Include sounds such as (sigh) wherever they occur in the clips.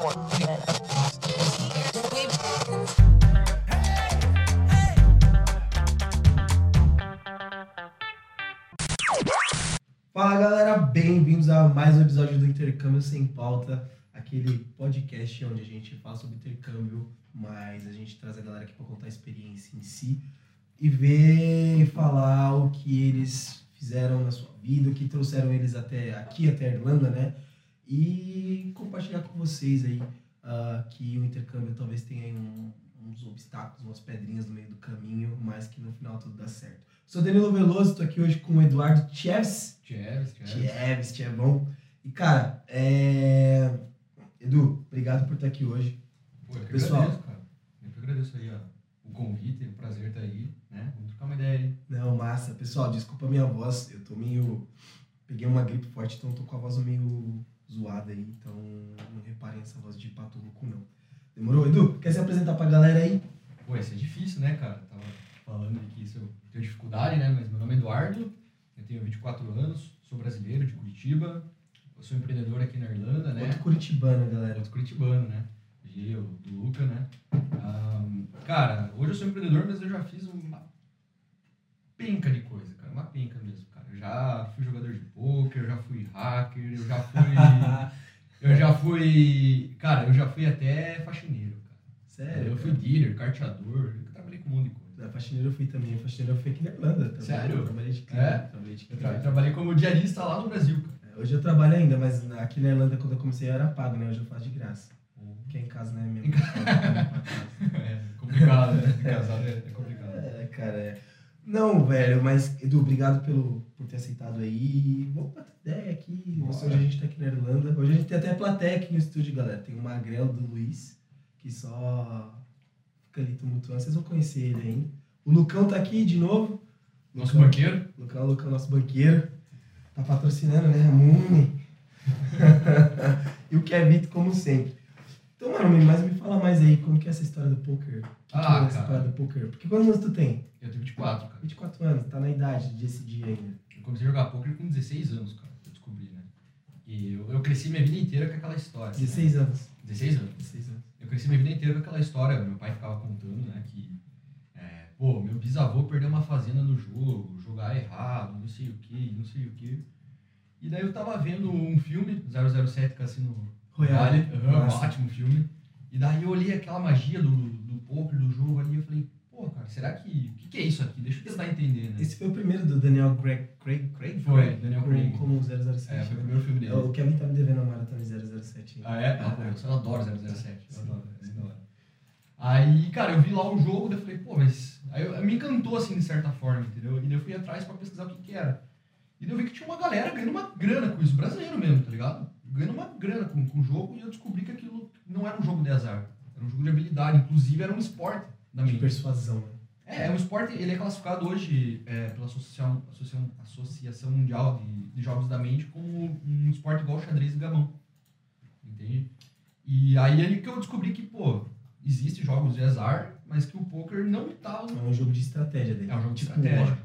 Fala galera, bem-vindos a mais um episódio do Intercâmbio Sem Pauta, aquele podcast onde a gente fala sobre intercâmbio, mas a gente traz a galera aqui para contar a experiência em si e ver e falar o que eles fizeram na sua vida, o que trouxeram eles até aqui, até a Irlanda, né? E compartilhar com vocês aí uh, que o intercâmbio talvez tenha aí um, uns obstáculos, umas pedrinhas no meio do caminho, mas que no final tudo dá certo. Sou Danilo Veloso, estou aqui hoje com o Eduardo Cheves. Cheves, Cheves. Cheves, Chevão. E cara, é... Edu, obrigado por estar aqui hoje. Pô, eu que Pessoal. agradeço, cara. Eu que agradeço aí ó, o convite, o prazer estar aí, né? Vamos trocar uma ideia aí. Não, massa. Pessoal, desculpa a minha voz, eu tô meio... Peguei uma gripe forte, então tô com a voz meio zoada aí, então não reparem essa voz de pato louco, não. Demorou? Edu, quer se apresentar pra galera aí? Pô, isso é difícil, né, cara? Tava falando aí que isso eu tenho dificuldade, né? Mas meu nome é Eduardo, eu tenho 24 anos, sou brasileiro de Curitiba, eu sou empreendedor aqui na Irlanda, né? Outro curitibano, galera. Outro curitibano, né? E eu, do Luca, né? Ahn, cara, hoje eu sou empreendedor, mas eu já fiz uma penca de coisa, cara. Uma penca mesmo, já fui jogador de pôquer, eu já fui hacker, eu já fui... (laughs) eu já fui... Cara, eu já fui até faxineiro, cara. Sério? eu fui cara? dealer, carteador, eu trabalhei com um monte de coisa. Da faxineira eu fui também. Faxineira eu fui aqui na Irlanda. Sério? Eu trabalhei de cliente. É? Trabalhei de Eu tra- trabalhei como diarista lá no Brasil, cara. É, Hoje eu trabalho ainda, mas aqui na Irlanda, quando eu comecei, eu era pago, né? Hoje eu faço de graça. Porque em casa, né? Mesmo. (laughs) É complicado, né? Casado é, é complicado. É, cara. é. Não, velho, mas, Edu, obrigado pelo, por ter aceitado aí. Vamos bater ideia aqui. Você, hoje a gente tá aqui na Irlanda. Hoje a gente tem até plateia aqui no estúdio, galera. Tem o Magrelo do Luiz, que só fica ali tumultuando. Vocês vão conhecer ele aí. O Lucão tá aqui de novo. Nosso Lucão- banqueiro, Lucão, Lucão, nosso banqueiro. Tá patrocinando, né? Muni. (laughs) e o Kevin, como sempre. Então, mano, mas me fala mais aí, como que é essa história do poker? Que, Ah, que é essa cara. história do poker? Porque quantos anos tu tem? eu tenho 24, cara. 24 anos, tá na idade de decidir ainda. Eu comecei a jogar poker com 16 anos, cara, eu descobri, né? E eu, eu cresci minha vida inteira com aquela história. 16 anos. Né? 16 anos. 16 anos. Eu cresci minha vida inteira com aquela história. Meu pai ficava contando, né, que, é, pô, meu bisavô perdeu uma fazenda no jogo, jogar errado, não sei o que, não sei o que. E daí eu tava vendo um filme, 007 Cassino Royale. Aham, um ótimo filme. E daí eu olhei aquela magia do, do poker, do jogo ali, e eu falei, pô, cara, será que. O que, que é isso aqui? Deixa eu tentar entender, né? Esse foi o primeiro do Daniel Craig. Craig? Craig? Foi, Daniel Craig. Como 007. É, foi o né? primeiro filme dele. O Kevin tá me devendo a maratona 007. hein? Ah, é? Ah, Ah, eu adoro 007. Eu adoro, é sim. da hora. Aí, cara, eu vi lá o jogo, daí eu falei, pô, mas. Aí eu, me encantou assim, de certa forma, entendeu? E daí eu fui atrás pra pesquisar o que, que era. E daí eu vi que tinha uma galera ganhando uma grana com isso, brasileiro mesmo, tá ligado? Ganhando uma grana com, com o jogo e eu descobri que aquilo não era um jogo de azar. Era um jogo de habilidade, inclusive era um esporte da De mente. persuasão, né? É, é um esporte, ele é classificado hoje é, pela Associação, Associação, Associação Mundial de, de Jogos da Mente como um esporte igual xadrez e gamão. Entende? E aí é que eu descobri que, pô, existem jogos de azar, mas que o poker não tá... É um jogo de estratégia dele. É um jogo de Tipo estratégia. War.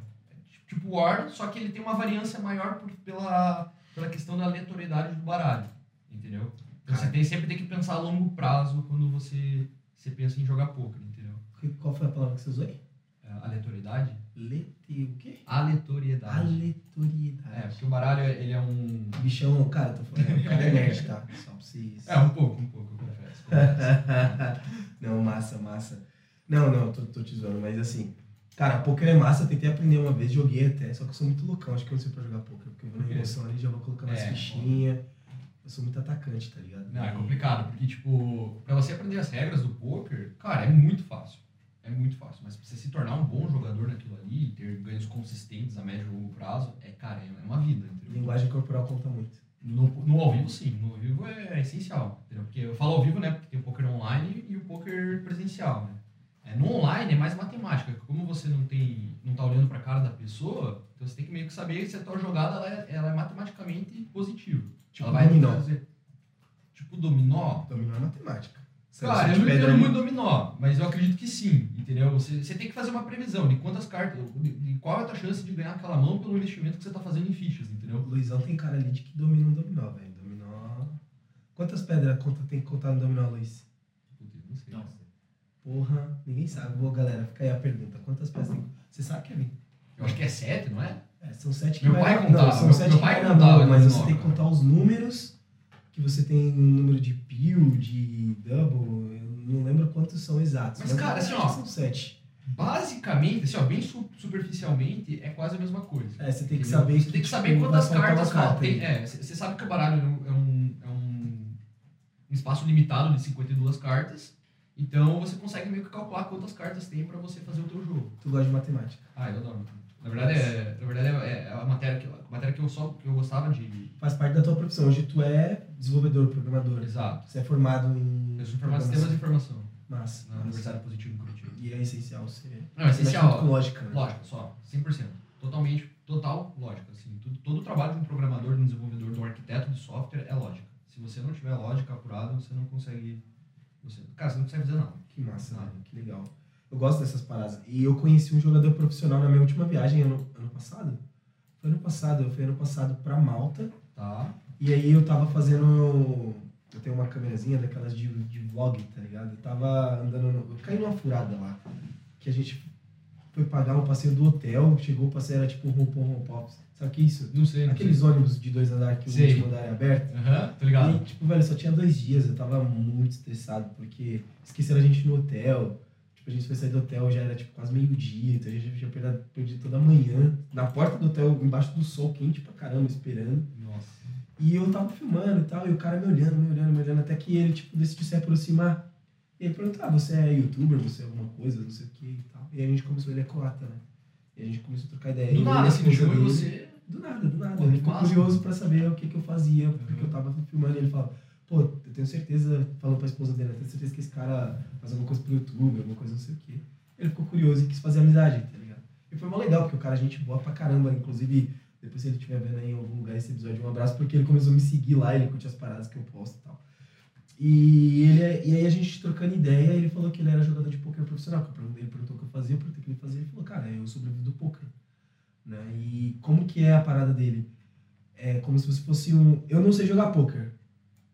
Tipo War, só que ele tem uma variância maior por- pela, pela questão da aleatoriedade do baralho. Entendeu? Então você tem, sempre tem que pensar a longo prazo quando você, você pensa em jogar poker, entendeu? Qual foi a palavra que você usou aí? É, Aleatoriedade? Lete... o quê? Aleatoriedade. Aleatoriedade. É, porque o baralho, ele é um... Bichão, cara, tô falando, o cara é (laughs) nerd, tá? Só pra vocês. É, um pouco, um pouco, eu confesso. confesso. (laughs) não, massa, massa. Não, não, tô, tô te zoando, mas assim, cara, poker é massa, tentei aprender uma vez, joguei até, só que eu sou muito loucão, acho que eu não sei pra jogar poker, porque eu vou na emoção ali, já vou colocando as É, fichinhas. Eu sou muito atacante, tá ligado? Não, é complicado, porque, tipo, pra você aprender as regras do poker, cara, é muito fácil. É muito fácil. Mas pra você se tornar um bom jogador naquilo ali, ter ganhos consistentes a médio e longo prazo, é, cara, é uma vida, entendeu? Linguagem corporal conta muito. No, no ao vivo, sim. No ao vivo é essencial. Entendeu? Porque eu falo ao vivo, né? Porque tem o poker online e o poker presencial, né? É, no online é mais matemática. Como você não tem, não tá olhando pra cara da pessoa, então você tem que meio que saber se a tua jogada ela é, ela é matematicamente positiva. Tipo ela vai dominó. trazer- Tipo dominó. Dominar é matemática. Cara, eu não entendo muito dominó, mas eu acredito que sim, entendeu? Você, você tem que fazer uma previsão de quantas cartas, de, de qual é a tua chance de ganhar aquela mão pelo investimento que você tá fazendo em fichas, entendeu? O Luizão tem cara ali de que domina um dominó, velho. Dominó. Quantas pedras conta, tem que contar no dominó, Luiz? Puta, não sei. Não. Porra, ninguém sabe. Boa, galera, fica aí a pergunta. Quantas pedras tem? Você sabe, Kevin? Eu acho que é sete, não é? É, são sete que Meu vai pai contava, Não, são meu- sete meu que pai contava mão, mas você tem que contar os números, que você tem um número de peel, de double, eu não lembro quantos são exatos. Mas, cara, eu assim, ó, que São sete. Basicamente, assim, ó, bem su- superficialmente, é quase a mesma coisa. É, você tem que Entendeu? saber Você tem que saber tipo, quantas cartas carta tem. É, você você sabe que o baralho é um, é um, é um espaço limitado de 52 cartas. Então você consegue meio que calcular quantas cartas tem pra você fazer o teu jogo. Tu gosta de matemática. Ah, eu adoro. Na verdade, é, na verdade é, é a matéria que, a matéria que eu só que eu gostava de. Faz parte da tua profissão. Hoje tu é desenvolvedor, programador. Exato. Você é formado em. Eu sou formado em sistemas de informação Massa. na massa. Universidade Positivo em Curitiba. E é essencial ser. Não, é essencial. com lógica. Né? Lógica, só. 100%. Totalmente, total lógica. Assim, tudo, todo o trabalho de um programador, de um desenvolvedor, de um arquiteto de software é lógica. Se você não tiver lógica apurada, você não consegue. Você, cara, você não consegue fazer nada. Que massa, né? Que legal. Eu gosto dessas paradas. E eu conheci um jogador profissional na minha última viagem ano, ano passado. Foi ano passado, eu fui ano passado pra Malta. Tá? E aí eu tava fazendo. Eu tenho uma câmerazinha daquelas de, de vlog, tá ligado? Eu tava andando. No, eu caí numa furada lá. Que a gente foi pagar um passeio do hotel. Chegou o passeio, era tipo roupão rompops. Sabe o que é isso? Não sei. Não Aqueles ônibus de dois andares que o Sei. último andar é aberto. sei. Aham, tô ligado. E, tipo, velho, só tinha dois dias, eu tava muito estressado, porque esqueceram a gente no hotel. Tipo, a gente foi sair do hotel, já era tipo quase meio-dia, então a gente tinha perdido, perdido toda a manhã. Na porta do hotel, embaixo do sol quente pra caramba, esperando. Nossa. E eu tava filmando e tal, e o cara me olhando, me olhando, me olhando, até que ele, tipo, decidiu se aproximar. E ele perguntou, ah, você é youtuber, você é alguma coisa, não sei o que e tal. E a gente começou, ele é croata, né? E a gente começou a trocar ideia. Do E nada, assim, em dele- você. do nada, do nada. Pô, ele ficou massa. curioso pra saber o que, que eu fazia, porque Uhum. eu tava filmando. E ele falou, pô, eu tenho certeza, falando pra esposa dele, eu tenho certeza que esse cara faz alguma coisa pro YouTube, alguma coisa não sei o quê. Ele ficou curioso e quis fazer amizade, tá ligado? E foi mó legal, porque o cara, a gente boa pra caramba. Inclusive, depois se ele estiver vendo aí em algum lugar esse episódio, um abraço, porque ele começou a me seguir lá, ele curte as paradas que eu posto e tal. E, ele, é, e aí a gente trocando ideia, ele falou que ele era jogador de poker profissional. Ele perguntou o que eu fazia, eu perguntei o que ele fazia. Ele falou, cara, eu sobrevivo do poker. Né? E como que é a parada dele? É como se você fosse um... Eu não sei jogar poker.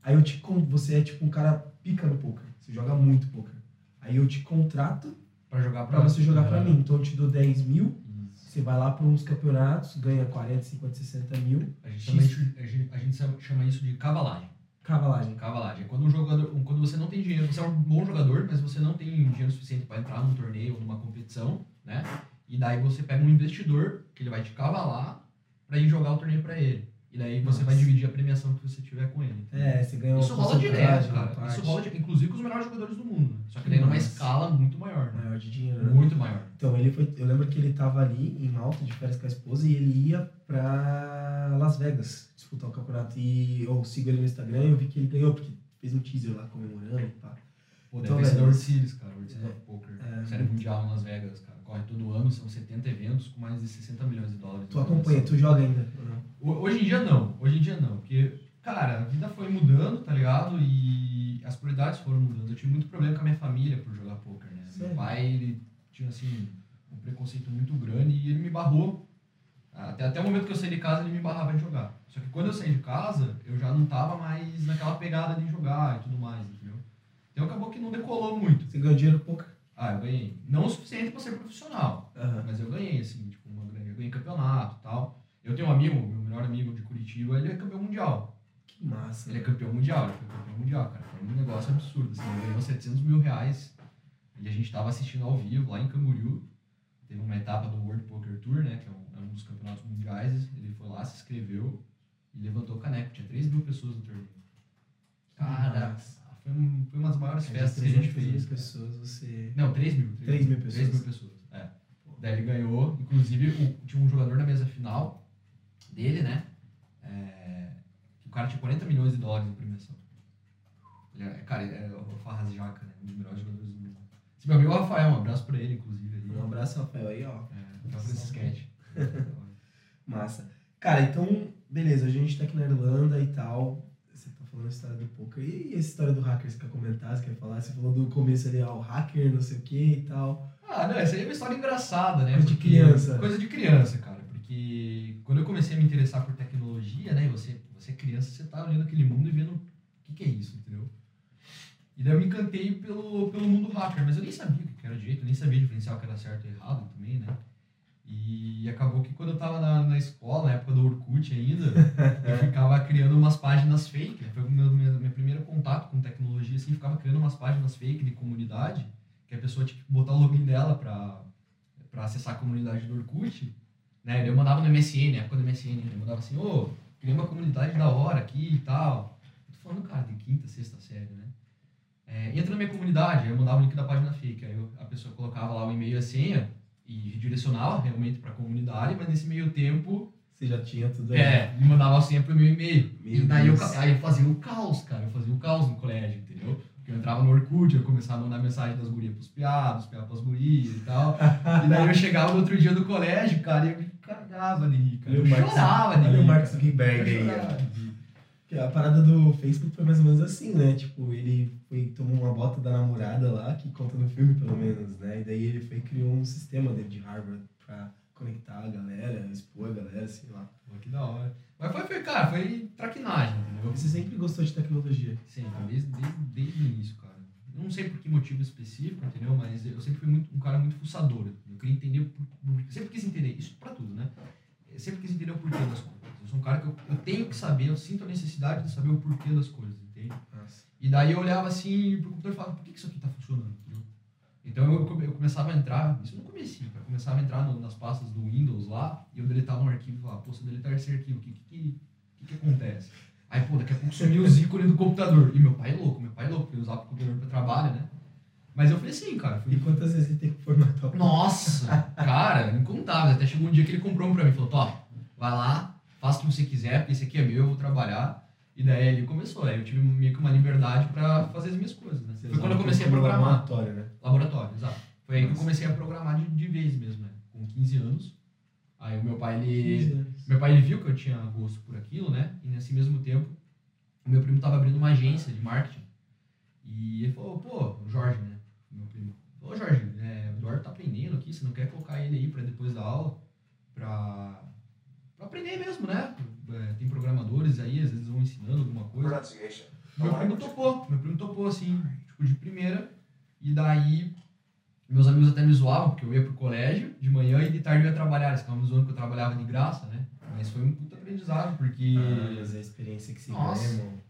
Aí eu te... Você é tipo um cara pica no poker. Você joga muito poker. Aí eu te contrato Pra jogar pra você jogar pra Aham. mim. Então eu te dou 10 mil, você vai lá pra uns campeonatos, ganha 40, 50, 60 mil. A gente, chama isso, a, gente, a gente chama isso de cavalagem. Cavalagem. Cavalagem. Quando, um jogador, quando você não tem dinheiro, você é um bom jogador, mas você não tem dinheiro suficiente para entrar num torneio ou numa competição, né? E daí você pega um investidor que ele vai te cavalar para ir jogar o torneio para ele. E daí você Nossa. vai dividir a premiação que você tiver com ele. É, você ganha uma Isso rola direto, cara. Isso rola, inclusive com os melhores jogadores do mundo. né? Só que daí numa escala muito maior, né? maior de dinheiro, né? Muito maior. Então, ele foi. Eu lembro que ele tava ali em Malta de férias com a esposa e ele ia pra Las Vegas disputar o campeonato. E eu sigo ele no Instagram e eu vi que ele ganhou, porque fez um teaser lá comemorando e pá. Pô, Então, deve ser da velho, Orsilis, cara. Orsilis é, of Poker. é, Série mundial Las Vegas, cara. Corre todo ano, são 70 eventos com mais de 60 milhões de dólares. Tu acompanha, tu joga ainda? Hoje em dia não, hoje em dia não, porque, cara, a vida foi mudando, tá ligado? E as prioridades foram mudando. Eu tive muito problema com a minha família por jogar poker, né? Sério? Meu pai, ele tinha, assim, um preconceito muito grande e ele me barrou. Até, até o momento que eu saí de casa, ele me barrava de jogar. Só que quando eu saí de casa, eu já não tava mais naquela pegada de jogar e tudo mais, entendeu? Então acabou que não decolou muito. Você ganhou dinheiro pouco? Ah, eu ganhei. Não o suficiente pra ser profissional. Aham. Mas eu ganhei, assim, tipo, uma grande. Eu ganhei campeonato e tal. Eu tenho um amigo, meu melhor amigo de Curitiba, ele é campeão mundial. Que massa. Ele é campeão mundial, ele foi campeão mundial, cara. Foi um negócio absurdo, assim. Ele ganhou 700 mil reais. E a gente tava assistindo ao vivo lá em Camboriú. Teve uma etapa do World Poker Tour, né? Que é um, é um dos campeonatos mundiais. Ele foi lá, se inscreveu e levantou o caneco. Tinha 3 mil pessoas no torneio. Cara, foi, um- foi uma das maiores É, festas que a gente 300 mil fez. cara. pessoas, você... Não, 3 mil. 3 mil 3 pessoas. mil pessoas, é. Daí ele ganhou, inclusive o- tinha um jogador na mesa final dele, né? É, o cara tinha 40 milhões de dólares de premiação. Ele é, cara, ele é o Farras Jaca, né? Um dos melhores jogadores do mundo. Esse meu amigo o Rafael, um abraço pra ele, inclusive. Um abraço, Rafael, aí, ó. É, Rafael Francisquete. (laughs) Massa. Cara, então, beleza, a gente tá aqui na Irlanda e tal. Você tá falando a história do poker. E essa história do hacker, você quer comentar? Você quer falar? Você falou do começo ali, ó, o hacker, não sei o que e tal. Ah, não, essa aí é uma história engraçada, né? Coisa de criança. Coisa de criança, cara. Porque quando eu comecei a me interessar por tecnologia, né? Você, você é criança, você tá olhando aquele mundo e vendo o que, que é isso, entendeu? E daí eu me encantei pelo, pelo mundo hacker, mas eu nem sabia o que era direito, eu nem sabia diferenciar o que era certo e errado também, né? E acabou que quando eu tava na, na escola, na época do Orkut ainda, (laughs) eu ficava criando umas páginas fake, né? Foi o meu, meu, meu primeiro contato com tecnologia, assim, ficava criando umas páginas fake de comunidade, que a pessoa tinha que botar o login dela pra, pra acessar a comunidade do Orkut, né? Eu mandava no MSN, na época do MSN, né? eu mandava assim, ô, criei uma comunidade da hora aqui e tal. Eu tô falando, cara, de quinta, sexta série, né? É, entra na minha comunidade, eu mandava o link da página fake, aí eu, a pessoa colocava lá o e-mail e a senha e direcionava realmente para a comunidade, mas nesse meio tempo Você já tinha tudo aí. é, me mandava a senha pro meu e-mail. Meu e daí eu, aí eu fazia o caos, cara, eu fazia o caos no colégio, entendeu? Porque eu entrava no Orkut, eu começava a mandar mensagem das gurias pros piados, piados pras gurias e tal. e daí eu chegava no outro dia do colégio, cara, e eu me cagava de rir, cara. Eu Mark- chorava de rir. Olha o Mark cara. Zuckerberg Eu aí, chorava ó. de rir. Que A parada do Facebook foi mais ou menos assim, né? Tipo, ele foi, tomou uma bota da namorada lá, que conta no filme pelo menos, né? E daí ele foi e criou um sistema dentro de Harvard pra conectar a galera, expor a galera, sei lá. Pô, que da hora. Mas foi, foi, cara, foi traquinagem, entendeu? Você sempre gostou de tecnologia. Sempre, desde, desde, desde o início, cara. Eu não sei por que motivo específico, entendeu? Mas eu sempre fui muito, um cara muito fuçador. Eu queria entender, por, por- sempre quis entender, isso pra tudo, né? Eu sempre quis entender o porquê das coisas. Sou um cara que eu, eu tenho que saber, eu sinto a necessidade de saber o porquê das coisas, entende? Nossa. E daí eu olhava assim pro computador e falava, por que que isso aqui tá funcionando? Entendeu? Então eu, eu começava a entrar, isso no comecinho, cara, eu começava a entrar no- nas pastas do Windows lá, e eu deletava um arquivo e falava, pô, se eu deletar esse arquivo, o que que, que, que que acontece? Aí, pô, daqui a pouco sumiu os ícones do computador. E meu pai é louco, meu pai é louco, porque ele usava o computador pra trabalho, né? Mas eu falei assim, cara, fui E quantas vezes ele tem que formatar o nossa, cara, incontável. Até chegou um dia que ele comprou um pra mim. Falou, Tó, vai lá, faça o que você quiser, porque esse aqui é meu, eu vou trabalhar. E daí ele começou. Aí eu tive meio que uma liberdade pra fazer as minhas coisas, né? Você Foi quando eu comecei a programar. laboratório, né? Laboratório, exato. Foi aí que eu Nossa. comecei a programar de, de vez mesmo, né? Com 15 anos. Aí o meu pai, ele... 15 anos. Meu pai ele viu que eu tinha gosto por aquilo, né? E nesse mesmo tempo, o meu primo tava abrindo uma agência de marketing. E ele falou, pô, o Jorge, né? Meu primo. Ô Jorge, é, o Eduardo tá aprendendo aqui, você não quer colocar ele aí pra depois da aula? Pra, pra aprender mesmo, né? É, tem programadores aí, às vezes vão ensinando alguma coisa. Pronunciation. Meu primo topou, meu primo topou assim, tipo, de primeira. E daí, meus amigos até me zoavam, porque eu ia pro colégio de manhã e de tarde eu ia trabalhar. Eles ficavam me zoando que eu trabalhava de graça, né? Mas foi um puta aprendizado, porque. Ah, mas é a experiência que se Nossa. ganha, irmão.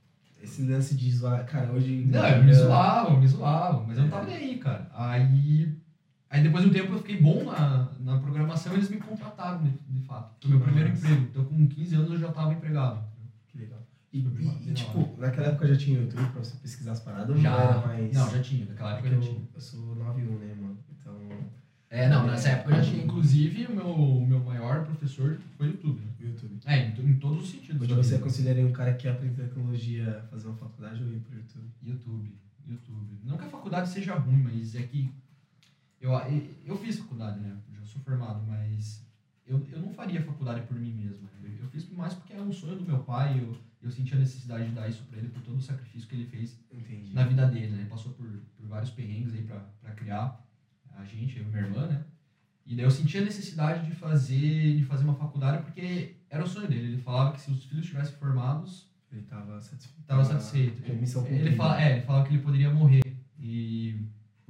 Esse lance de zoar, cara, hoje. Não, me zoavam, me zoavam, mas eu não tava nem aí, cara. Aí. Aí depois de um tempo eu fiquei bom na, na programação e eles me contrataram, de, de fato. Foi meu primeiro Nossa. emprego. Então com 15 anos eu já tava empregado. Que legal. E, e- e, tipo, naquela época já tinha YouTube pra você pesquisar as paradas? Já. Não era mais. Não, já tinha, naquela época Porque já tinha. eu, eu sou 91, né, mano? Então. É, não, nessa época eu já tinha. Inclusive, o meu, meu maior professor foi o YouTube. né? YouTube. É, em, em todos os sentidos. Hoje você aconselharia um cara que quer aprender tecnologia a fazer uma faculdade ou ir pro YouTube? YouTube, YouTube. Não que a faculdade seja ruim, mas é que eu, eu fiz faculdade, né? Eu já sou formado, mas eu, eu não faria faculdade por mim mesmo. Eu, eu fiz mais porque era um sonho do meu pai, eu, eu senti a necessidade de dar isso pra ele por todo o sacrifício que ele fez Entendi. na vida dele, né? Ele passou por, por vários perrengues aí pra, pra criar a gente, eu e minha irmã, né? E daí eu senti a necessidade de fazer, de fazer uma faculdade porque era o sonho dele. Ele falava que se os filhos estivessem formados, Ele tava satisfeito. Estava satisfeito. Com missão Ele, cumprida. fala, é, ele falava que ele poderia morrer. E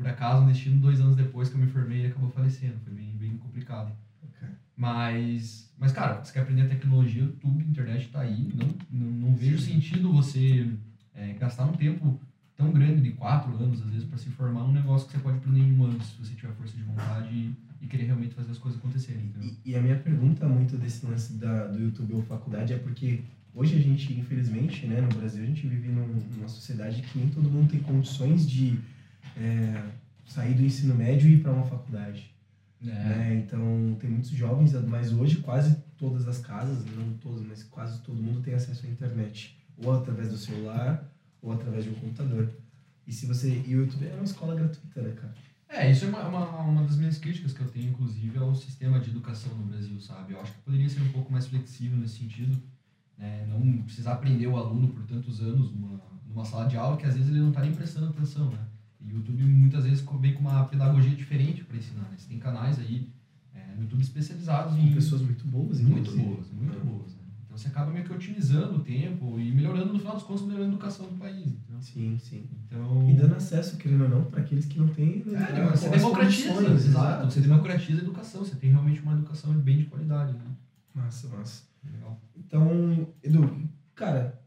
por acaso, no destino, dois anos depois que eu me formei, ele acabou falecendo. Foi bem, bem complicado. Ok. Mas, mas, cara, você quer aprender tecnologia, YouTube, internet tá aí. Não, não, não vejo sentido você é, gastar um tempo tão grande, de quatro anos, às vezes, para se formar num negócio que você pode aprender em um ano, se você tiver força de vontade e, e querer realmente fazer as coisas acontecerem. E, e a minha pergunta muito desse lance da, do YouTube ou faculdade é porque hoje a gente, infelizmente, né, no Brasil, a gente vive num- numa sociedade que nem todo mundo tem condições de é, sair do ensino médio e ir para uma faculdade. É. né? Então, tem muitos jovens, mas hoje quase todas as casas, não todas, mas quase todo mundo tem acesso à internet. Ou através do celular, ou através de um computador. E se você. E o YouTube é uma escola gratuita, né, cara? É, isso é uma, uma, uma das minhas críticas que eu tenho, inclusive, ao sistema de educação no Brasil, sabe? Eu acho que poderia ser um pouco mais flexível nesse sentido, né? Não precisar aprender o aluno por tantos anos numa, numa sala de aula que às vezes ele não está nem prestando atenção, né? E o YouTube muitas vezes vem com uma pedagogia diferente para ensinar, né? Você tem canais aí é, no YouTube especializados em pessoas muito boas, muito inclusive. boas, muito É. boas, né? Então você acaba meio que otimizando o tempo e melhorando, no final dos contos, melhorando a educação do país. Então, Sim, sim. então E dando acesso, querendo ou não, para aqueles que não têm. né, é, você democratiza, exato. Você democratiza a educação, você tem realmente uma educação bem de qualidade. Né? Massa, massa. Legal. Então, Edu, cara,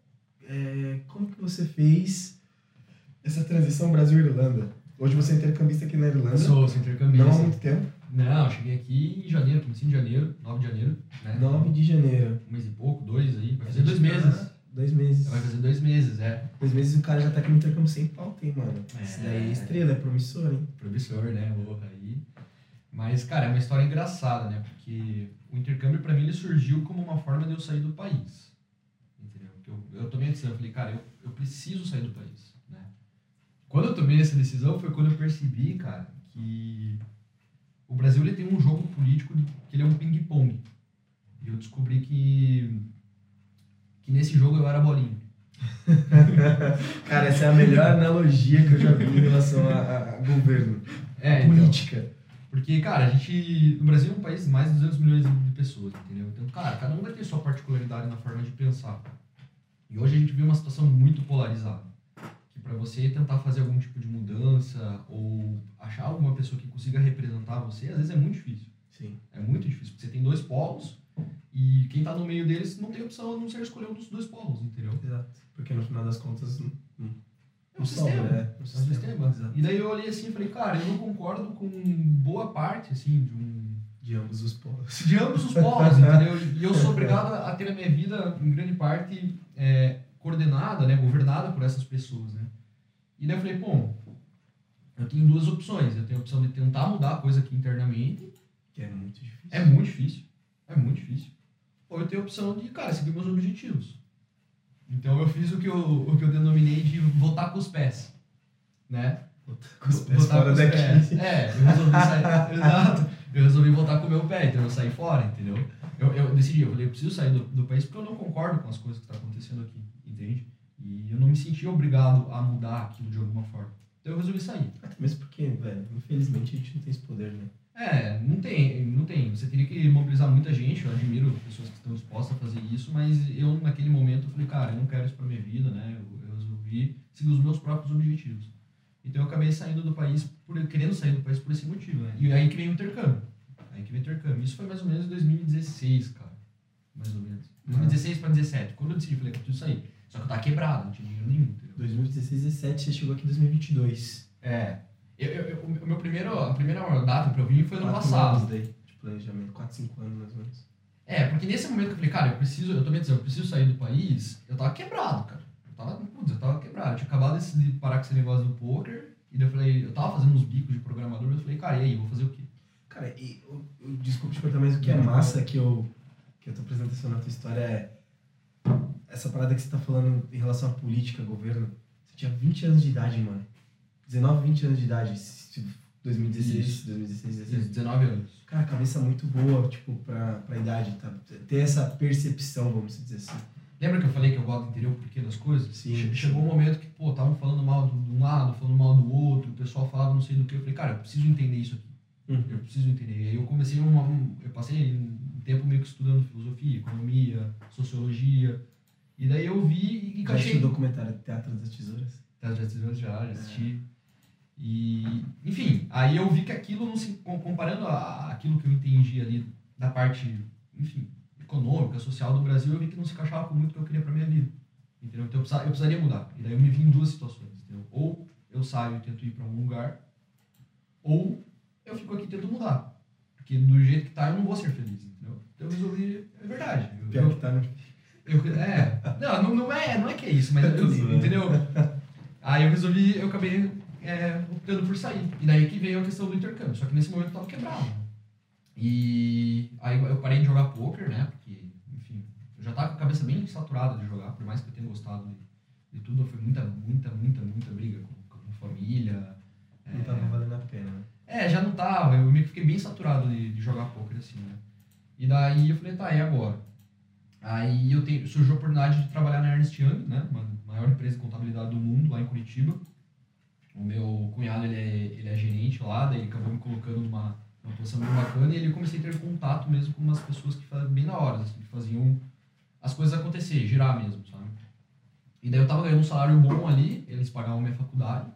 é, como que você fez essa transição Brasil-Irlanda? Hoje você é intercambista aqui na Irlanda. Sou, sou intercambista. Não há muito tempo. Não, eu cheguei aqui em janeiro, comecinho de janeiro, 9 de janeiro. Né? 9 de janeiro. Um mês e pouco, dois aí. Vai fazer dois tá- meses. Dois meses. Vai fazer dois meses, é. Dois meses e o cara já tá aqui no intercâmbio sem pauta, hein, mano? É. Isso daí é estrela, é promissor, hein? Promissor, né? Porra, aí. Mas, cara, é uma história engraçada, né? Porque o intercâmbio, pra mim, ele surgiu como uma forma de eu sair do país. Entendeu? Porque eu, eu tomei a decisão, eu falei, cara, eu, eu preciso sair do país? Quando eu tomei essa decisão foi quando eu percebi, cara, que o Brasil ele tem um jogo político que ele é um ping-pong. E eu descobri que, que nesse jogo eu era bolinha. (laughs) Cara, essa é a melhor analogia que eu já vi em relação a, a- a governo. É, então, Política. Porque, cara, a gente. O Brasil é um país de mais de 200 milhões de pessoas, entendeu? Então, cara, cada um vai ter sua particularidade na forma de pensar. E hoje a gente vê uma situação muito polarizada. Pra você tentar fazer algum tipo de mudança ou achar alguma pessoa que consiga representar você, às vezes é muito difícil. Sim. É muito difícil, porque você tem dois polos e quem tá no meio deles não tem opção a não ser escolher um dos dois polos, entendeu? Exato. Porque no final das contas. Não, não, É um sistema. é, um É sistema. sistema. Exato. E daí eu olhei assim e falei, cara, eu não concordo com boa parte, assim, de um De ambos os polos. de ambos os polos, entendeu? (laughs) E eu sou obrigado a ter a minha vida, em grande parte, é, coordenada, né, governada por essas pessoas, né? E daí eu falei, pô, eu tenho duas opções. Eu tenho a opção de tentar mudar a coisa aqui internamente, Que é muito difícil. é muito difícil, é muito difícil. Ou eu tenho a opção de, cara, seguir meus objetivos. Então eu fiz o que eu, o que eu denominei de votar com os pés, né? Com os pés Botar fora com os daqui. pés. É, eu resolvi sair. (laughs) exato. Eu resolvi voltar com o meu pé, então eu saí fora, entendeu? Eu, eu decidi, eu falei, eu preciso sair do, do país porque eu não concordo com as coisas que estão acontecendo aqui, entende? E eu não me senti obrigado a mudar aquilo de alguma forma. Então eu resolvi sair. Até mesmo porque, velho, infelizmente a gente não tem esse poder, né? É, não tem, não tem. Você teria que mobilizar muita gente, eu admiro pessoas que estão dispostas a fazer isso, mas eu naquele momento falei, cara, eu não quero isso pra minha vida, né? Eu, eu resolvi seguir os meus próprios objetivos. Então eu acabei saindo do país, por, querendo sair do país por esse motivo, né? E aí que veio o intercâmbio. Aí que veio o intercâmbio. Isso foi mais ou menos em 2016, cara. Mais ou menos. 2016 pra 2017. Quando eu decidi, falei, eu preciso sair. Só que eu tava quebrado, não tinha dinheiro nenhum, entendeu? 2016, 17, você chegou aqui em 2022. É. Eu, eu, o meu primeiro, a primeira data pra eu vir foi no Quatro passado. anos daí, de planejamento. 4, 5 anos mais ou menos. É, porque nesse momento que eu falei, cara, eu preciso, eu tomei a decisão, eu preciso sair do país, eu tava quebrado, cara. Eu tava, putz, eu tava quebrado. Eu tinha acabado de parar com esse negócio do poker, e daí eu falei, eu tava fazendo uns bicos de programador, eu falei, cara, e aí, vou fazer o quê? Cara, e, eu, eu- desculpa te cortar, mas o que é massa que eu, que eu tô atenção na tua história é essa parada que você tá falando em relação à política, governo. Você tinha 20 anos de idade, mano. 19, 20 anos de idade. se- 2016, Isso. 2016, 2016. 19 anos. Cara, cabeça muito boa, tipo, pra, pra idade, tá? Ter essa percepção, vamos dizer assim. Lembra que eu falei que eu gosto de entender o porquê das coisas? Sim. Che- Chegou um momento que, pô, estavam falando mal de um lado, falando mal do outro, o pessoal falava não sei do que. Eu falei, cara, eu preciso entender isso aqui. Uhum. Eu preciso entender. E aí eu comecei uma, um- eu passei um tempo meio que estudando filosofia, economia, sociologia. E daí eu vi e Já encaixei. assistiu o documentário Teatro das Tesouras? Tá, já assisti, já, já assisti. E, enfim, aí eu vi que aquilo, não se, com- comparando a, aquilo que eu entendi ali da parte, enfim, econômica, social do Brasil, eu vi que não se encaixava com muito o que eu queria pra minha vida. Entendeu? Então eu, precisava, eu precisaria mudar. E daí eu me vi em duas situações. Entendeu? Ou eu saio e tento ir pra algum lugar, ou eu fico aqui e tento mudar. Porque do jeito que tá, eu não vou ser feliz. Entendeu? Então eu resolvi, é verdade. Eu, Pior eu, que tá no... eu- é, não, não, não é, não é que é isso, mas Eu eu, zoando. entendeu? Aí eu resolvi, eu acabei é, optando por sair. E daí que veio a questão do intercâmbio. Só que nesse momento eu tava quebrado. E aí eu parei de jogar poker, né? Porque, enfim, eu já tava com a cabeça bem saturada de jogar, por mais que eu tenha gostado de, de tudo, foi muita, muita, muita, muita briga com, com família. Não tava valendo a pena, né? É, já não tava. Eu meio que fiquei bem saturado de, de jogar poker, assim, né? E daí eu falei, tá, e agora? Aí eu tenho, surgiu a oportunidade de trabalhar na Ernst Young, né? Uma maior empresa de contabilidade do mundo, lá em Curitiba. O meu cunhado, ele é, ele é gerente lá, daí ele acabou me colocando numa, numa posição bem bacana e ele comecei a ter contato mesmo com umas pessoas que faziam bem na hora, assim, que faziam as coisas acontecer, girar mesmo, sabe? E daí eu tava ganhando um salário bom ali, eles pagavam minha faculdade.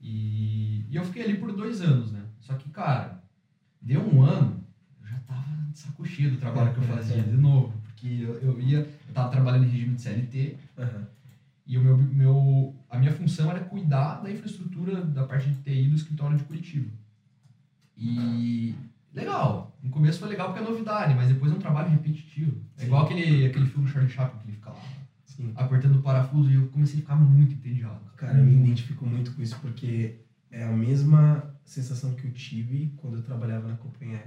E, e eu fiquei ali por dois anos, né? Só que, cara, deu um ano, eu já tava de saco cheio do trabalho que eu fazia, (laughs) de novo. Porque eu, eu ia, eu tava trabalhando em regime de CLT, Aham. e o meu, meu, a minha função era cuidar da infraestrutura da parte de TI do escritório de Curitiba. E legal, no começo foi legal porque é novidade, mas depois é um trabalho repetitivo. É Sim. igual aquele, aquele filme Charlie Chaplin que ele fica lá Sim. apertando o parafuso e eu comecei a ficar muito entediado. Cara, eu me identifico muito com isso porque é a mesma sensação que eu tive quando eu trabalhava na companhia?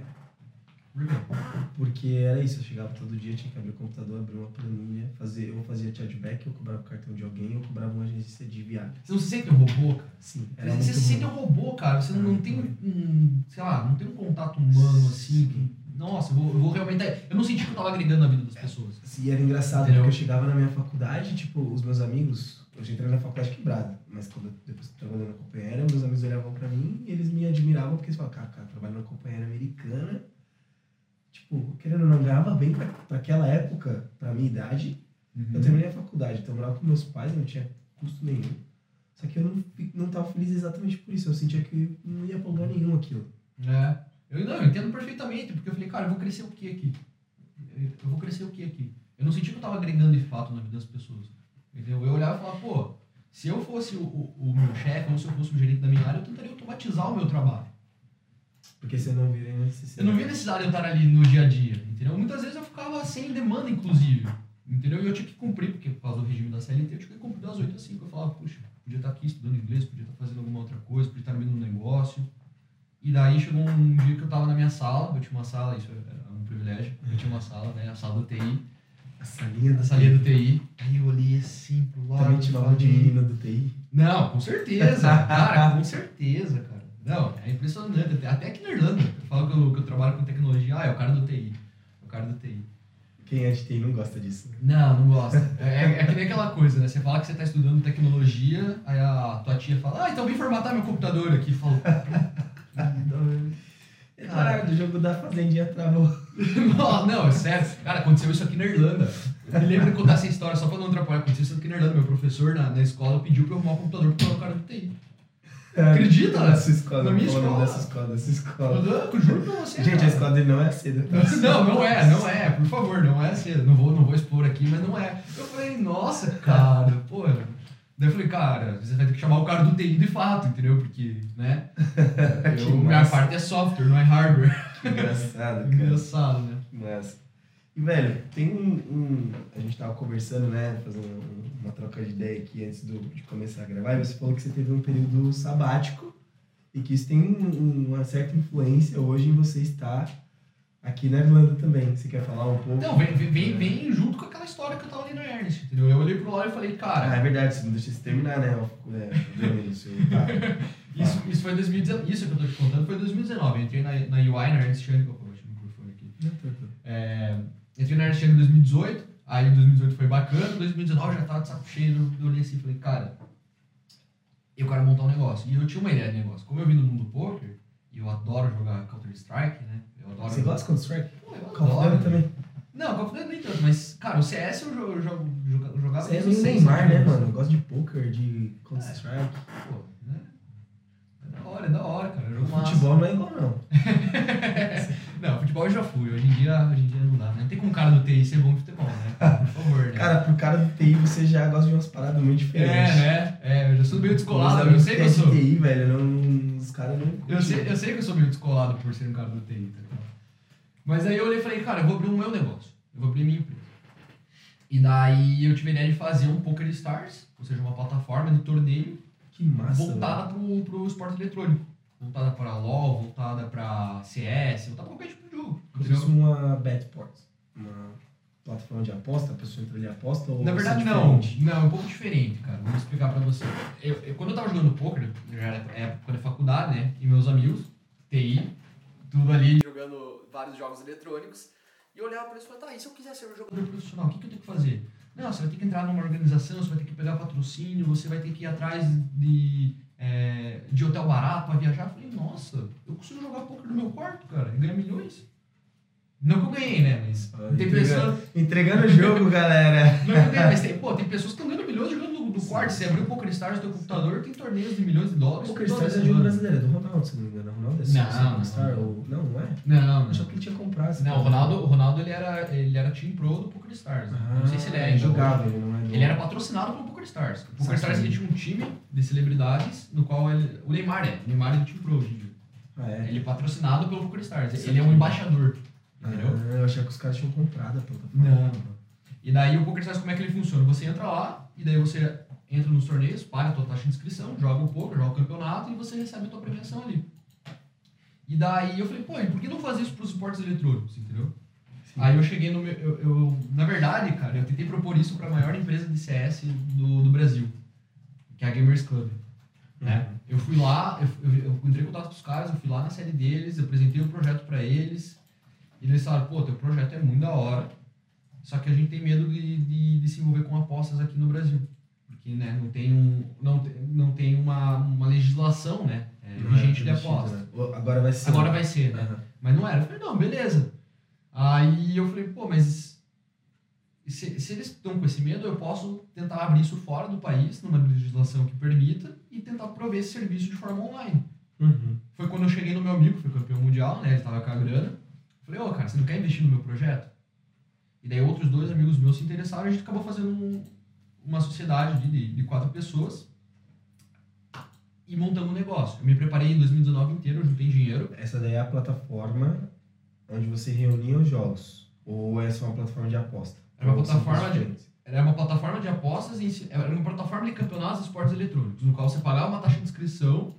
Porque era isso, eu chegava todo dia, tinha que abrir o computador, abrir uma planilha, fazer, eu fazia chargeback, eu cobrava o cartão de alguém, eu cobrava uma agência de viagem. Você não se sente um robô, cara? Sim, era Você se sente um robô, cara. Você não, não tem um, sei lá, não tem um contato humano assim. que- nossa, eu vou, eu vou realmente. Eu não senti que eu tava agregando na vida das pessoas. E era engraçado, Entendeu? porque eu chegava na minha faculdade, tipo, os meus amigos, eu já entrei na faculdade quebrada, mas quando depois que eu trabalhei na companhia aérea, meus amigos olhavam pra mim e eles me admiravam porque eles falavam, cara, cara, trabalho na companhia aérea americana, tipo, querendo ou não, ganhava bem pra, pra aquela época, pra minha idade, Uhum. Eu terminei a faculdade, então eu morava com meus pais, não tinha custo nenhum. Só que eu não, não tava feliz exatamente por isso. Eu sentia que não ia pra lugar nenhum aquilo. É. Eu, não, eu entendo perfeitamente, porque eu falei, cara, eu vou crescer o que aqui? Eu eu vou crescer o que aqui? Eu não senti que eu tava agregando de fato na vida das pessoas. Entendeu? Eu olhava e falava, pô, se eu fosse o, o, o meu chefe ou se eu fosse o gerente da minha área, eu tentaria automatizar o meu trabalho. Porque você não vira Eu necessidade. não via necessidade de eu estar ali no dia a dia, entendeu? Muitas vezes eu ficava sem demanda, inclusive, entendeu? E eu tinha que cumprir, porque por causa do regime da CLT, eu tinha que cumprir das 8 às 5. Eu falava, puxa, podia estar aqui estudando inglês, podia estar fazendo alguma outra coisa, podia estar no meio de um negócio. E daí chegou um dia que eu tava na minha sala, eu tinha uma sala, isso era um privilégio, eu tinha uma sala, né, a sala do TI, A salinha da a salinha do TI. Aí eu olhei assim pro lado. Também te chamava de menina do TI. não, com certeza, cara, com certeza, cara. Não, é impressionante. Até- aqui na Irlanda, eu falo que eu, que eu trabalho com tecnologia, ah, é o cara do TI. É o cara do TI. Quem é de TI não gosta disso. Não, não gosta. É, é que nem aquela coisa, né? Você fala que você tá estudando tecnologia, aí a tua tia fala, ah, então vem formatar meu computador aqui. Fala, É claro, do jogo da Fazendinha travou. (laughs) não, não, é sério. Cara, aconteceu isso aqui na Irlanda. Eu me lembro de contar essa história só pra não atrapalhar. Aconteceu isso aqui na Irlanda. Meu professor na, na escola pediu pra eu arrumar o computador porque eu era o cara do TI. Acredita? Nessa escola. Na minha é escola. dessa escola, dessa escola. Eu, juro pra você. Gente, a cara. escola dele não é cedo. (laughs) Não, não é, não é, por favor, não é cedo. Não vou, não vou expor aqui, mas não é. Eu falei, nossa, cara, pô. Daí eu falei, cara, você vai ter que chamar o cara do TI de fato, entendeu? Porque, né? (laughs) Que Eu, minha parte é software, não é hardware. Que engraçado, (laughs) cara. Engraçado, né? Mas. E, velho, tem um, um- A gente tava conversando, né? Fazendo um- uma troca de ideia aqui antes do, de começar a gravar. E você falou que você teve um período sabático e que isso tem um- uma certa influência hoje em você estar aqui na Irlanda também. Você quer falar um pouco? Não, vem, vem, vem, vem junto com aquela história que eu tava ali no Ernest, entendeu? Eu olhei pro lado e falei, Ah, cara, é verdade, você não deixa você terminar, né? É, seu- tá. (laughs) isso, isso foi 2019. Isso que eu tô te contando foi 2019. Eu entrei na, na UI, na Ernest Young. Opa, bati o microfone aqui. Não, tá, tá. É, entrei na Ernest Young em 2018, aí 2018 foi bacana, 2019 já tava de saco cheio, eu olhei assim e falei, cara, eu quero montar um negócio. E eu tinha uma ideia de negócio. Como eu vim do mundo do poker, e eu adoro jogar Counter-Strike, né? Eu adoro... Você gosta de Counter-Strike? Pô, eu Call adoro. Também. Não, Call of Duty nem tanto, mas, cara, o CS eu jogo, jogo, jogo, jogava é desde meio os seis Neymar, né, mano? Eu gosto de poker, de Counter-Strike. Pô, né? É da hora, é da hora, cara. É jogo massa. Futebol não é igual, não. (laughs) futebol eu já fui. Hoje em dia, hoje em dia não dá, né? Tem como um cara do TI ser bom em futebol, né? Por favor, né? Cara, pro cara do TI, você já gosta de umas paradas muito é, diferentes. né? É, eu já sou meio descolado, eu sei que eu é sou. TI, velho, não, os caras não. Eu sei, eu sei que eu sou meio descolado por ser um cara do TI, tá ligado? Mas aí eu olhei e falei, cara, eu vou abrir o meu negócio. Eu vou abrir minha empresa. E daí eu tive a ideia de fazer um Poker Stars, ou seja, uma plataforma de torneio Que massa. voltada pro, pro esporte eletrônico. Voltada para LoL, voltada para CS, voltada pra qualquer tipo jogo. Como se fosse uma Betport. Uma plataforma de aposta, a pessoa entra ali e aposta ou Na verdade, não. Não, é um pouco diferente, cara. Vou explicar pra você. Eu, eu- quando eu tava jogando poker, já era época da faculdade, né? E meus amigos, TI, tudo ali jogando vários jogos eletrônicos. E eu olhava pra eles e falava, tá, e se eu quiser ser um jogador profissional, o que, que eu tenho que fazer? Não, você vai ter que entrar numa organização, você vai ter que pegar patrocínio, você vai ter que ir atrás de, é, de hotel barato pra viajar. Eu falei, nossa, eu consigo jogar poker no meu quarto, cara, e ganhar milhões. Não que eu ganhei, né? Mas Ah, tem pessoas. Entregando o jogo, galera. (laughs) Não que eu ganhei, mas tem, pô, tem pessoas que estão ganhando milhões jogando no, no quarto. Se abrir o Poker Stars no teu computador, tem torneios de milhões de dólares. O toda Stars é jogo brasileiro, é do Ronaldo, se não me engano. O Ronaldo é Não, do não. Star, ou... Não, não é? Não, não. achava que ele tinha comprado. esse Não, o. Ronaldo, o Ronaldo ele era, ele era Team Pro do Poker Stars. não sei se ele é Ah, jogava, ele não é do... Ele era patrocinado pelo Poker Stars. O Poker Saquei. Stars ele tinha um time de celebridades, no qual ele. O Neymar é. O Neymar é do Team Pro hoje em dia. Ah, é? Ele é patrocinado pelo Poker Stars. Saquei. Ele é um embaixador. Entendeu? Ah, eu achava que os caras tinham comprado a plataforma. E daí o Poker Stars, como é que ele funciona? Você entra lá, e daí você entra nos torneios, paga a tua taxa de inscrição, joga o poker, joga o campeonato e você recebe a tua premiação ali. E daí eu falei, pô, e por que não fazer isso pros esportes eletrônicos, entendeu? Sim. Aí eu cheguei no meu. Eu, eu- na verdade, cara, eu tentei propor isso para a maior empresa de CS do, do Brasil, que é a Gamers Club. Né? Eu fui lá, eu, eu, eu entrei em contato com os caras, eu fui lá na sede deles, eu apresentei o projeto para eles, e eles falaram, pô, teu projeto é muito da hora, só que a gente tem medo de, de, de se envolver com apostas aqui no Brasil. Porque né, não tem, um, não, tem- não tem uma, uma legislação né, é, é vigente de permitido, aposta. né? Agora vai ser. Agora vai ser, né? Aham. Mas não era. Eu falei, não, beleza. Aí eu falei, pô, mas se, se eles estão com esse medo, eu posso tentar abrir isso fora do país, numa legislação que permita, e tentar prover esse serviço de forma online. Uhum. Foi quando eu cheguei no meu amigo, que foi campeão mundial, né? Ele tava com a grana. Falei, ô, cara, você não quer investir no meu projeto? E daí outros dois amigos meus se interessaram e a gente acabou fazendo um- uma sociedade de, de, quatro pessoas e montando um negócio. Eu me preparei em 2019 inteiro, eu juntei dinheiro. Essa daí é a plataforma onde você reunia os jogos. Ou é uma plataforma de aposta? Era uma Ou são plataforma de-? Era uma plataforma de apostas, e era uma plataforma de campeonatos de esportes eletrônicos, no qual você pagava uma taxa de inscrição,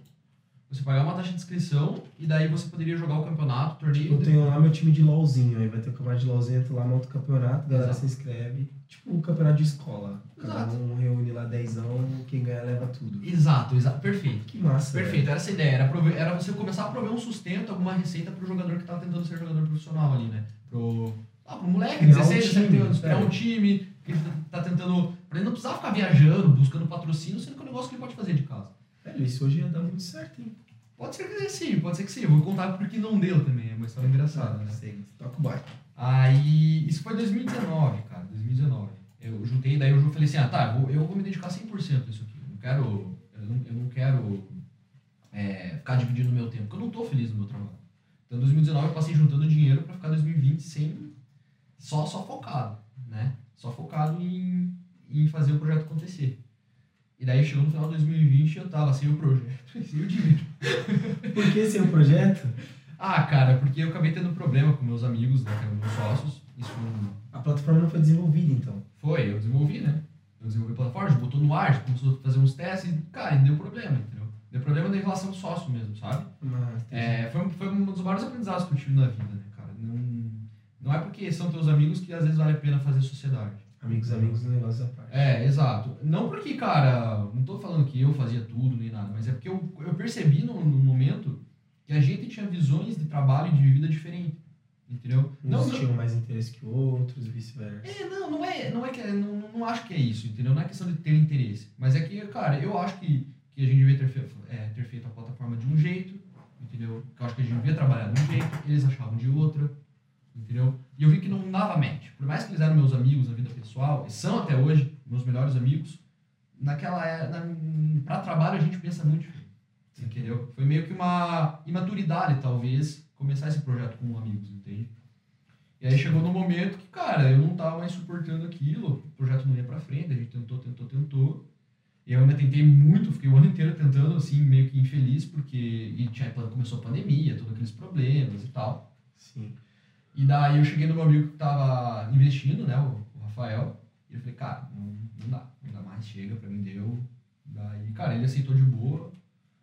você pagava uma taxa de inscrição, e daí você poderia jogar o campeonato, o torneio. Eu tenho lá meu time de LOLzinho, aí vai ter o campeonato de LOLzinho, eu tô lá, monta o campeonato, a galera Exato. se inscreve. Tipo o campeonato de escola. Cada um reúne lá dezão, quem ganha leva tudo. Exato, exato, perfeito. Que massa. Perfeito, era essa ideia. Era, prove- era você começar a prover um sustento, alguma receita pro jogador que tá tentando ser jogador profissional ali, né? Pro, ah, pro moleque, Criar um 16, 17 time, anos, criar é. um time, que ele tá tentando. Pra ele não precisar ficar velhando, buscando patrocínio, sendo que é um negócio que ele pode fazer de casa. Velho, isso hoje ia dar muito certo, hein? Pode ser que sim, pode ser que sim. Eu vou contar porque não deu também, é uma história engraçada, né? Sei, toca o bairro. Aí, isso foi 2019, cara, 2019. Eu juntei, daí eu falei assim, ah, tá, eu vou, eu vou me dedicar 100% a isso aqui. Eu não quero, eu não, eu não quero é, ficar dividindo o meu tempo, porque eu não tô feliz no meu trabalho. Então, em 2019 eu passei juntando dinheiro pra ficar 2020 sem, só, só focado, né? Só focado em, em fazer o projeto acontecer. E daí chegou no final de 2020 eu tava sem o projeto e (laughs) sem o dinheiro. Por que é o projeto? Ah, cara, porque eu acabei tendo problema com meus amigos, né, que eram meus sócios. Isso A plataforma não foi desenvolvida, então. foi, eu desenvolvi, né? Eu desenvolvi a plataforma, botou no ar, começou a fazer uns testes e, cara, e deu problema, entendeu? Deu problema na relação sócio mesmo, sabe? Mas, É, foi, foi um dos maiores aprendizados que eu tive na vida, né, cara? Não, não é porque são teus amigos que às vezes vale a pena fazer sociedade. Amigos, amigos, um negócio à parte. É, exato. Não porque, cara, não tô falando que eu fazia tudo nem nada, mas é porque eu, eu percebi no, no momento que a gente tinha visões de trabalho e de vida diferente. Entendeu? Uns não, tinham mais interesse que outros, e vice-versa. É, não, não é, não é que é- não, não acho que é isso, entendeu? Não é questão de ter interesse, mas é que, cara, eu acho que, que a gente devia ter, fe- é, ter feito a plataforma de um jeito, entendeu? Que eu acho que a gente devia trabalhar de um jeito, eles achavam de outra, entendeu? E eu vi que não dava match. Por mais que eles eram meus amigos na vida pessoal, e são até hoje meus melhores amigos, naquela é- na, pra trabalho a gente pensa muito diferente, entendeu? Foi meio que uma imaturidade, talvez, começar esse projeto com amigos, entende? E aí chegou no momento que, cara, eu não tava mais suportando aquilo, o projeto não ia pra frente, a gente tentou, tentou, tentou. E eu ainda tentei muito, fiquei o ano inteiro tentando, assim, meio que infeliz, porque e tinha, começou a pandemia, todos aqueles problemas e tal. Sim. E daí eu cheguei no meu amigo que tava investindo, né, o, Rafael, e eu falei, cara, não, não dá, não dá mais, chega, pra mim deu. Daí, cara, ele aceitou de boa,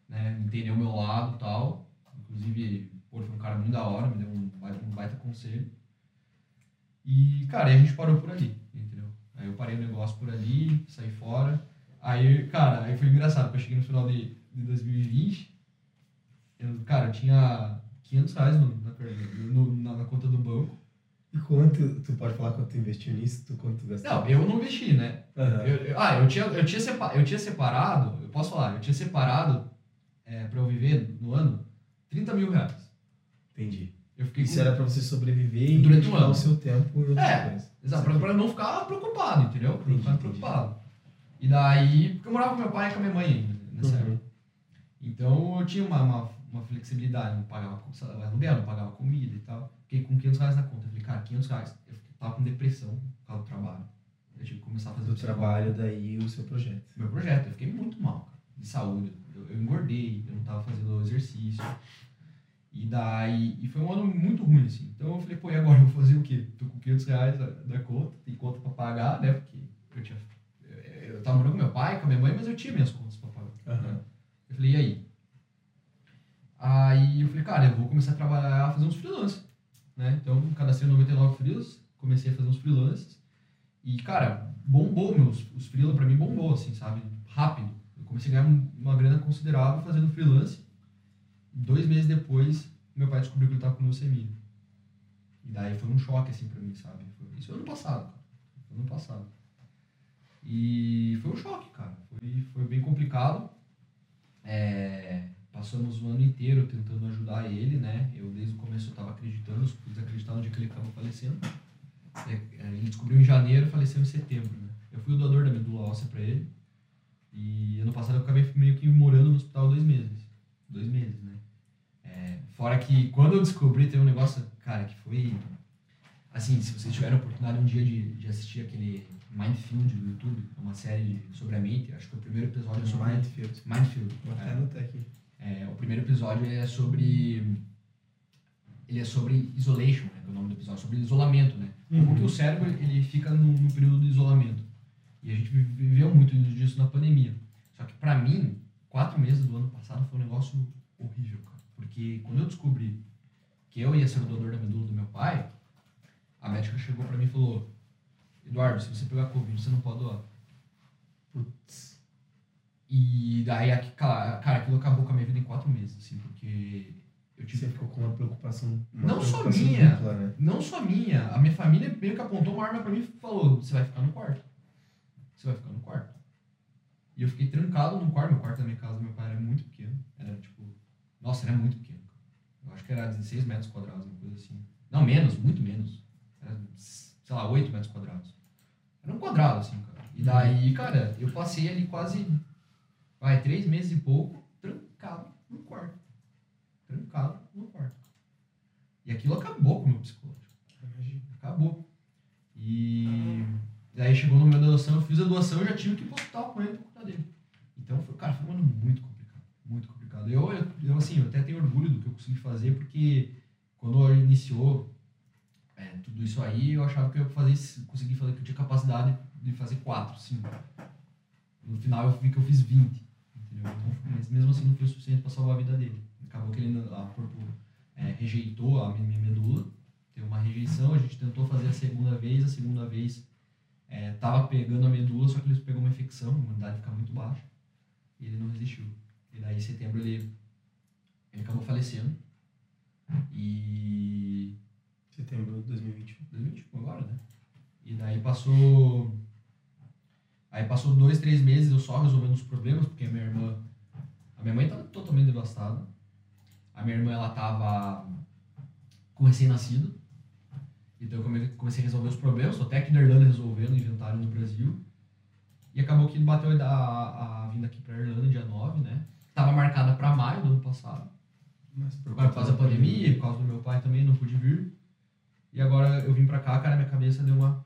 né, entendeu o meu lado e tal. Inclusive, pô, foi um cara muito da hora, me deu um baita, um baita conselho. E, cara, aí a gente parou por ali, entendeu? Aí eu parei o negócio por ali, saí fora. Aí, cara, aí foi engraçado, porque eu cheguei no final de, de 2020, eu, cara, eu tinha 500 reais no, na, no- na, na conta do banco. E quanto, tu pode falar quanto tu investiu nisso? Tu, quanto tu gastou? Não, eu não investi, né? Aham. Eu- eu- ah, eu tinha, eu, tinha sepa, eu tinha separado, eu posso falar, eu tinha separado é, pra eu viver no ano 30 mil reais. Entendi. Eu fiquei Isso com- era pra você sobreviver e Durante um dedicar ano. o seu tempo e outras É, coisas. Exato, pra, pra não ficar preocupado, entendeu? Pra não ficar preocupado. E daí, porque eu morava com meu pai e com a minha mãe ainda, nessa Uhum. época. Então eu tinha uma, uma, uma flexibilidade, não pagava aluguel, não pagava comida e tal. Fiquei com 500 reais na conta. Eu falei, cara, 500 reais. Eu tava com depressão por causa do trabalho. Eu tive que começar a fazer Do trabalho, daí o seu projeto. Meu projeto, eu fiquei muito mal, cara, de saúde. Eu, eu engordei, eu não tava fazendo exercício. E daí, e foi um ano muito ruim, assim. Então eu falei, pô, e agora (laughs) eu vou fazer o quê? Tô com 500 reais da, conta, tem conta pra pagar, né? Porque eu tinha. Eu, eu tava morando com meu pai, com a minha mãe, mas eu tinha minhas contas pra pagar. Aham. Eu falei, e aí? Aí eu falei, cara, eu vou começar a trabalhar, fazer uns freelancers, né? Então, cadastrei 99 freelas, comecei a fazer uns freelancers. E, cara, bombou meus, os freelas pra mim bombou, assim, sabe? Rápido. Eu comecei a ganhar um- uma grana considerável fazendo freelance. Dois meses depois, meu pai descobriu que ele tava com leucemia. E daí foi um choque, assim, pra mim, sabe? Foi, isso ano passado, cara. Ano passado. E foi um choque, cara. Foi, foi bem complicado. É, passamos o ano inteiro tentando ajudar ele, né? Eu desde o começo eu tava acreditando, desacreditar no dia que ele acabou falecendo. É, Ele descobriu em janeiro e faleceu em setembro, né? Eu fui o doador da medula óssea pra ele. E ano passado eu acabei meio que morando no hospital dois meses. Dois meses, né? É, fora que quando eu descobri, teve um negócio, cara, que foi. Assim, se vocês tiverem a oportunidade um dia de, de assistir aquele Mindfield do YouTube, é uma série sobre a mente, acho que o primeiro episódio é sobre. Mindfield. Mindfield. Vou até é. anotar aqui. É, o primeiro episódio é sobre. Ele é sobre isolation, né? Que é o nome do episódio, sobre isolamento, né? Uhum. que o cérebro ele fica no, no período do isolamento. E a gente vi- viveu muito disso na pandemia. Só que pra mim, quatro meses do ano passado foi um negócio horrível, cara. Porque quando eu descobri que eu ia ser o doador da medula do meu pai, a médica chegou pra mim e falou: Eduardo, se você pegar Covid, você não pode doar. Putz. E daí, cara, cara, aquilo acabou com a minha vida em quatro meses, assim, porque eu tive Você ficou com uma preocupação. Uma Não só preocupação minha. dupla, né? Não só minha, a minha família meio que apontou uma arma pra mim e falou: você vai ficar no quarto. Você vai ficar no quarto. E eu fiquei trancado no quarto. Meu quarto da minha casa, meu pai era muito pequeno. Era tipo. Nossa, era muito pequeno. Eu acho que era 16 metros quadrados, uma coisa assim. Não, menos, muito menos. Era, sei lá, 8 metros quadrados. Era um quadrado, assim, cara. E daí, cara, eu passei ali quase. Vai, três meses e pouco, trancado no quarto. Trancado no quarto. E aquilo acabou com o meu psicológico. Imagina. Acabou. E daí chegou no momento da doação, eu fiz a doação e já tive que ir pro hospital com ele por conta dele. Então, foi, cara, foi um ano muito complicado. Muito complicado. Eu, eu, eu, assim, eu até tenho orgulho do que eu consegui fazer, porque quando iniciou é, tudo isso aí, eu achava que eu ia fazer, consegui fazer, que eu tinha capacidade de fazer quatro, cinco. No final eu vi que eu fiz 20. Então, mas mesmo assim não foi o suficiente para salvar a vida dele. Acabou que ele, a corpo é, rejeitou a minha medula, teve uma rejeição, a gente tentou fazer a segunda vez, a segunda vez é, tava pegando a medula, só que ele pegou uma infecção, a imunidade fica muito baixa, e ele não resistiu. E daí em setembro ele, ele acabou falecendo. E Setembro de 2021. 2021 agora, né? E daí passou. Aí passou dois, três meses eu só resolvendo os problemas, porque a minha irmã. A minha mãe tava totalmente devastada. A minha irmã ela tava com recém-nascido. Então eu come- comecei a resolver os problemas, tô até aqui na Irlanda resolvendo, inventário no Brasil. E acabou que bateu a, a, a vinda aqui pra Irlanda dia 9, né? Tava marcada pra maio do ano passado. Mas por por causa da pandemia, por causa do meu pai também, não pude vir. E agora eu vim pra cá, cara, minha cabeça deu uma.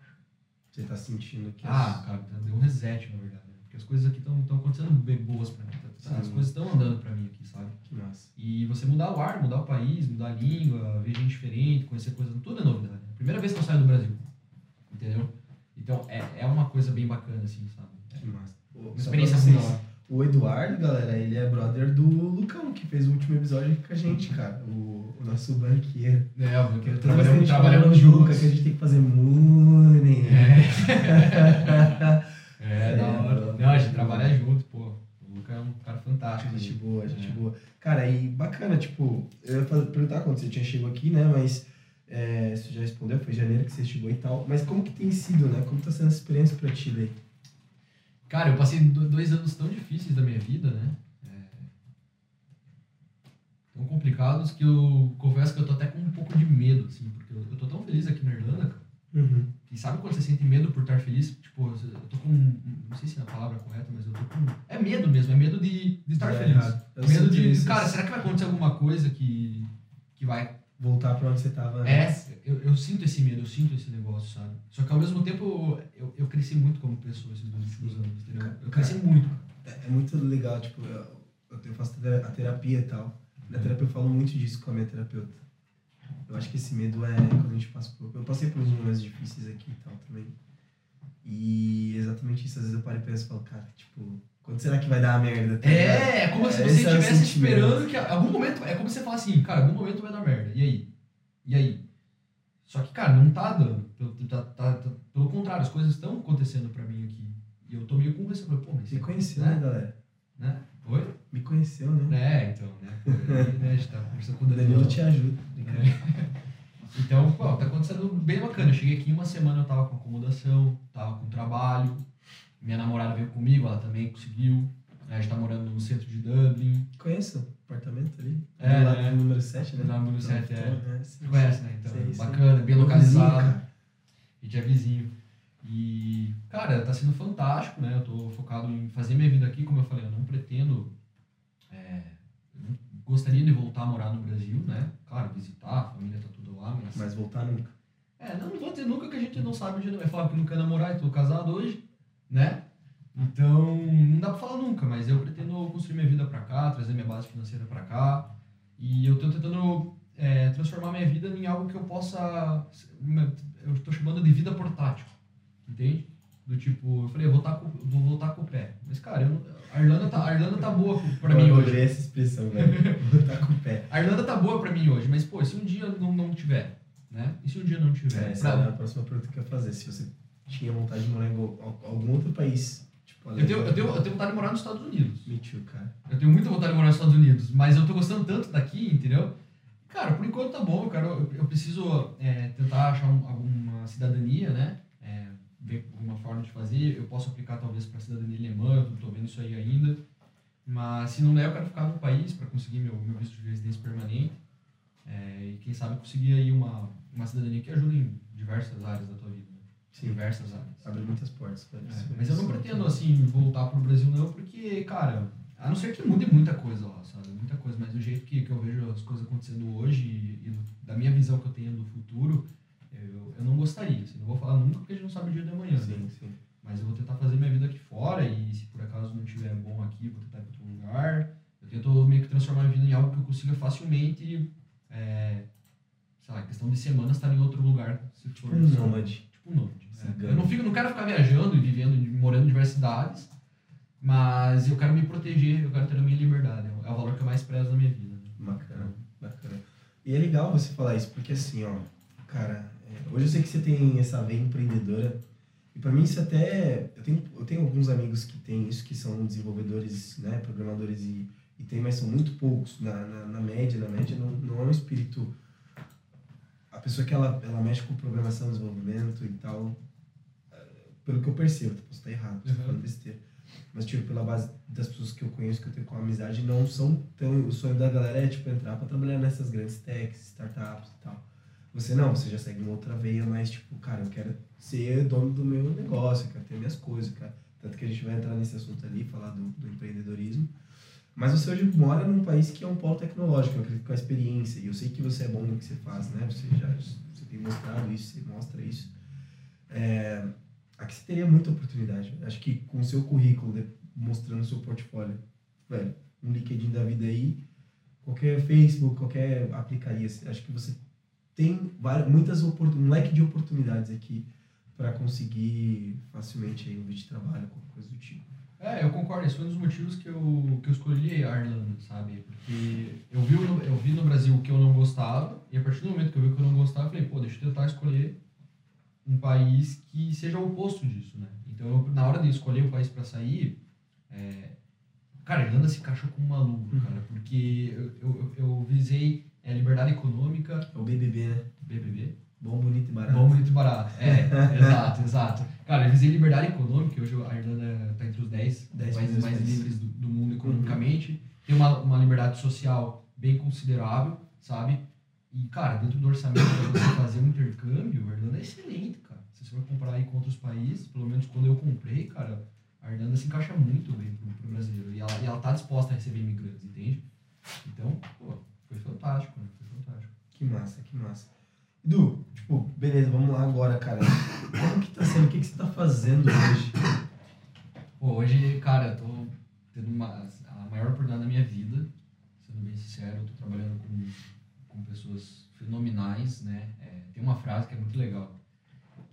Você tá sentindo que Ah, as- cara, deu um reset, na verdade. né? Porque as coisas aqui estão acontecendo bem boas pra mim. tá? As Sim. coisas estão andando pra mim aqui, sabe? que massa. E você mudar o ar, mudar o país, mudar a língua, ver gente diferente, conhecer coisas, tudo é novidade. É a primeira vez que eu saio do Brasil. Entendeu? Então é, é uma coisa bem bacana, assim, sabe? Que massa. Uma experiência muito nova. O Eduardo, galera, ele é brother do Lucão, que fez o último episódio aqui com a gente, cara. O, o nosso banqueiro. É, Que eu trabalhamos, trabalhamos, trabalhamos do Luca, juntos. que a gente tem que fazer money. (laughs) É, É, da hora. Não, a gente trabalha junto, pô. O Luca é um cara fantástico. Gente né? boa, gente É. boa. Cara, e bacana, tipo, eu ia perguntar quando você tinha chegado aqui, né? Mas é, você já respondeu, foi em janeiro que você chegou e tal. Mas como que tem sido, né? Como tá sendo essa experiência pra ti daí? Cara, eu passei do- dois anos tão difíceis da minha vida, né? É... Tão complicado complicados que eu confesso que eu tô até com um pouco de medo, assim, porque eu, eu tô tão feliz aqui na Irlanda, cara. Uhum. E sabe quando você sente medo por estar feliz? Tipo, eu tô com. Não sei se é a palavra correta, mas eu tô com. É medo mesmo, é medo de, de estar É feliz. Eu Medo sinto de. isso. Cara, será que vai acontecer alguma coisa que, que vai. Voltar pra onde você tava É, antes. eu, eu sinto esse medo, eu sinto esse negócio, sabe? Só que ao mesmo tempo eu, eu cresci muito como pessoa esses dois últimos anos, entendeu? Eu cresci muito. É, é muito legal, tipo, eu, eu faço a terapia e tal. Na terapia eu falo muito disso com a minha terapeuta. Eu acho que esse medo é quando a gente passa por. Eu passei por uns momentos difíceis aqui e tal também. E exatamente isso, às vezes eu paro e penso e falo, cara, tipo, quando será que vai dar a merda? tá? É, é como se É, você é estivesse esperando que algum momento. É como você falar assim, cara, algum momento vai dar merda. E aí? E aí? Só que, cara, não tá dando. Pelo, tá, tá- tá- pelo contrário, as coisas estão acontecendo pra mim aqui. E eu tô meio com você. Pô, mas Me conheceu, né? né, galera? né? Oi? Me conheceu, né? É, então, né? Aí, né, a gente tá conversando com o Danilo Danilo. te ajuda. Então, pô, tá acontecendo bem bacana. Eu cheguei aqui uma semana, eu tava com acomodação, tava com trabalho. Minha namorada veio comigo, ela também conseguiu. A gente tá morando no centro de Dublin. Conheço o apartamento ali? É, Do lado né? do número 7, né? Do número sete, é. é. Você conhece, né? Então, bacana, bem localizado. vizinho, cara. A gente é vizinho. E, cara, tá sendo fantástico, né? Eu tô focado em fazer minha vida aqui, como eu falei, eu não pretendo. é, eu gostaria de voltar a morar no Brasil, né? Claro, visitar, a família tá tudo lá, mas. Mas voltar nunca. É, não, não vou dizer nunca que a gente não sabe onde vai falar que não quer namorar e tô casado hoje, né? Então, não dá pra falar nunca, mas eu pretendo construir minha vida pra cá, trazer minha base financeira pra cá. E eu tô tentando é, transformar minha vida em algo que eu possa. Eu tô chamando de vida portátil, entende? Do tipo, eu falei, eu vou, tá com, eu vou voltar com o pé. Mas, cara, eu a, Irlanda tá, a Irlanda tá boa pra mim Eu hoje. adorei essa expressão, velho. Voltar com o pé. A Irlanda tá boa pra mim hoje, mas, pô, se um dia não, não tiver, né? E se um dia não tiver? É, essa Pra- era a próxima pergunta que eu ia fazer. Se você tinha vontade de morar em al- algum outro país. Tipo, Eu tenho, eu, tenho, eu tenho vontade de morar nos Estados Unidos. Me too, cara. Eu tenho muita vontade de morar nos Estados Unidos, mas eu tô gostando tanto daqui, entendeu? Cara, por enquanto tá bom, cara. Eu, eu preciso é, tentar achar um- alguma cidadania, né? Ver alguma forma de fazer. Eu posso aplicar talvez pra cidadania alemã, eu tô vendo isso aí ainda. Mas se não der, eu quero ficar no país para conseguir meu, meu visto de residência permanente. É, e quem sabe conseguir aí uma, uma cidadania que ajude em diversas áreas da tua vida. né? Sim. Diversas áreas. Abre muitas portas, velho. É, mas eu não pretendo, assim, voltar pro Brasil não, porque, cara, a não ser que mude muita coisa lá, sabe? Muita coisa, mas do jeito que, que eu vejo as coisas acontecendo hoje e, e da minha visão que eu tenho do futuro, eu, eu não gostaria, assim, não vou falar nunca porque a gente não sabe o dia de amanhã, né? Sim, sim. Mas eu vou tentar fazer minha vida aqui fora e se por acaso não estiver bom aqui, vou tentar ir para outro lugar. Eu tento meio que transformar minha vida em algo que eu consiga facilmente, é, sei lá, questão de semanas estar em outro lugar, se for. Um só- nômade. Tipo um nômade. é. Eu não, fico, não quero ficar viajando e vivendo, morando em diversas cidades, mas eu quero me proteger, eu quero ter a minha liberdade. É o valor que eu mais prezo na minha vida. né? Bacana, bacana. E é legal você falar isso, porque assim, ó, cara, hoje eu sei que você tem essa veia empreendedora, e pra mim isso até. Eu tenho, eu tenho alguns amigos que têm isso, que são desenvolvedores, né, programadores e, e tem, mas são muito poucos. Na, na, na média, na média não, não é um espírito. A pessoa que ela, ela mexe com programação, desenvolvimento e tal, é, pelo que eu percebo, posso estar errado, Uhum. falando besteira. Mas, tipo, pela base das pessoas que eu conheço, que eu tenho com amizade, não são tão. O sonho da galera é, tipo, entrar pra trabalhar nessas grandes techs, startups e tal. Você não, você já segue uma outra veia, mas, tipo, cara, eu quero ser dono do meu negócio, eu quero ter minhas coisas, cara. Tanto que a gente vai entrar nesse assunto ali, falar do, do empreendedorismo. Mas você hoje mora num país que é um polo tecnológico, eu acredito com a experiência. E eu sei que você é bom no que você faz, né? Você já você tem mostrado isso, você mostra isso. É, aqui você teria muita oportunidade. Acho que com o seu currículo, mostrando o seu portfólio, velho, um LinkedIn da vida aí, qualquer Facebook, qualquer aplicaria, acho que você tem várias, muitas um leque de oportunidades aqui para conseguir facilmente aí um vídeo de trabalho, qualquer coisa do tipo. É, eu concordo. Esse foi um dos motivos que eu, que eu escolhi a Irlanda, sabe? Porque eu vi, no, eu vi no Brasil o que eu não gostava, e a partir do momento que eu vi o que eu não gostava, eu falei, pô, deixa eu tentar escolher um país que seja o oposto disso, né? Então, eu, na hora de escolher o país para sair, é, cara, a Irlanda se encaixou como uma luva, cara, porque eu, eu, eu visei é, liberdade econômica, É o BBB, né? BBB, Bom, bonito e barato. Bom, bonito e barato. É, (laughs) exato, exato. Cara, eu visei liberdade econômica, hoje a Irlanda está entre os 10 Dez países mais primeiros livres do, do mundo economicamente. Tem uma, uma liberdade social bem considerável, sabe? E, cara, dentro do orçamento para você fazer um intercâmbio, a Irlanda é excelente, cara. Se você for comparar aí com outros países, pelo menos quando eu comprei, cara, a Irlanda se encaixa muito bem pro, pro brasileiro. E ela, e ela tá disposta a receber imigrantes, entende? Então, pô, foi fantástico, né? Foi fantástico. Que massa, que massa. Edu, tipo, beleza, vamos lá agora, cara. Como que tá sendo? O que, que você tá fazendo hoje? Pô, hoje, cara, eu tô tendo uma, a maior oportunidade da minha vida, sendo bem sincero, eu tô trabalhando com, com pessoas fenomenais, né? É, tem uma frase que é muito legal,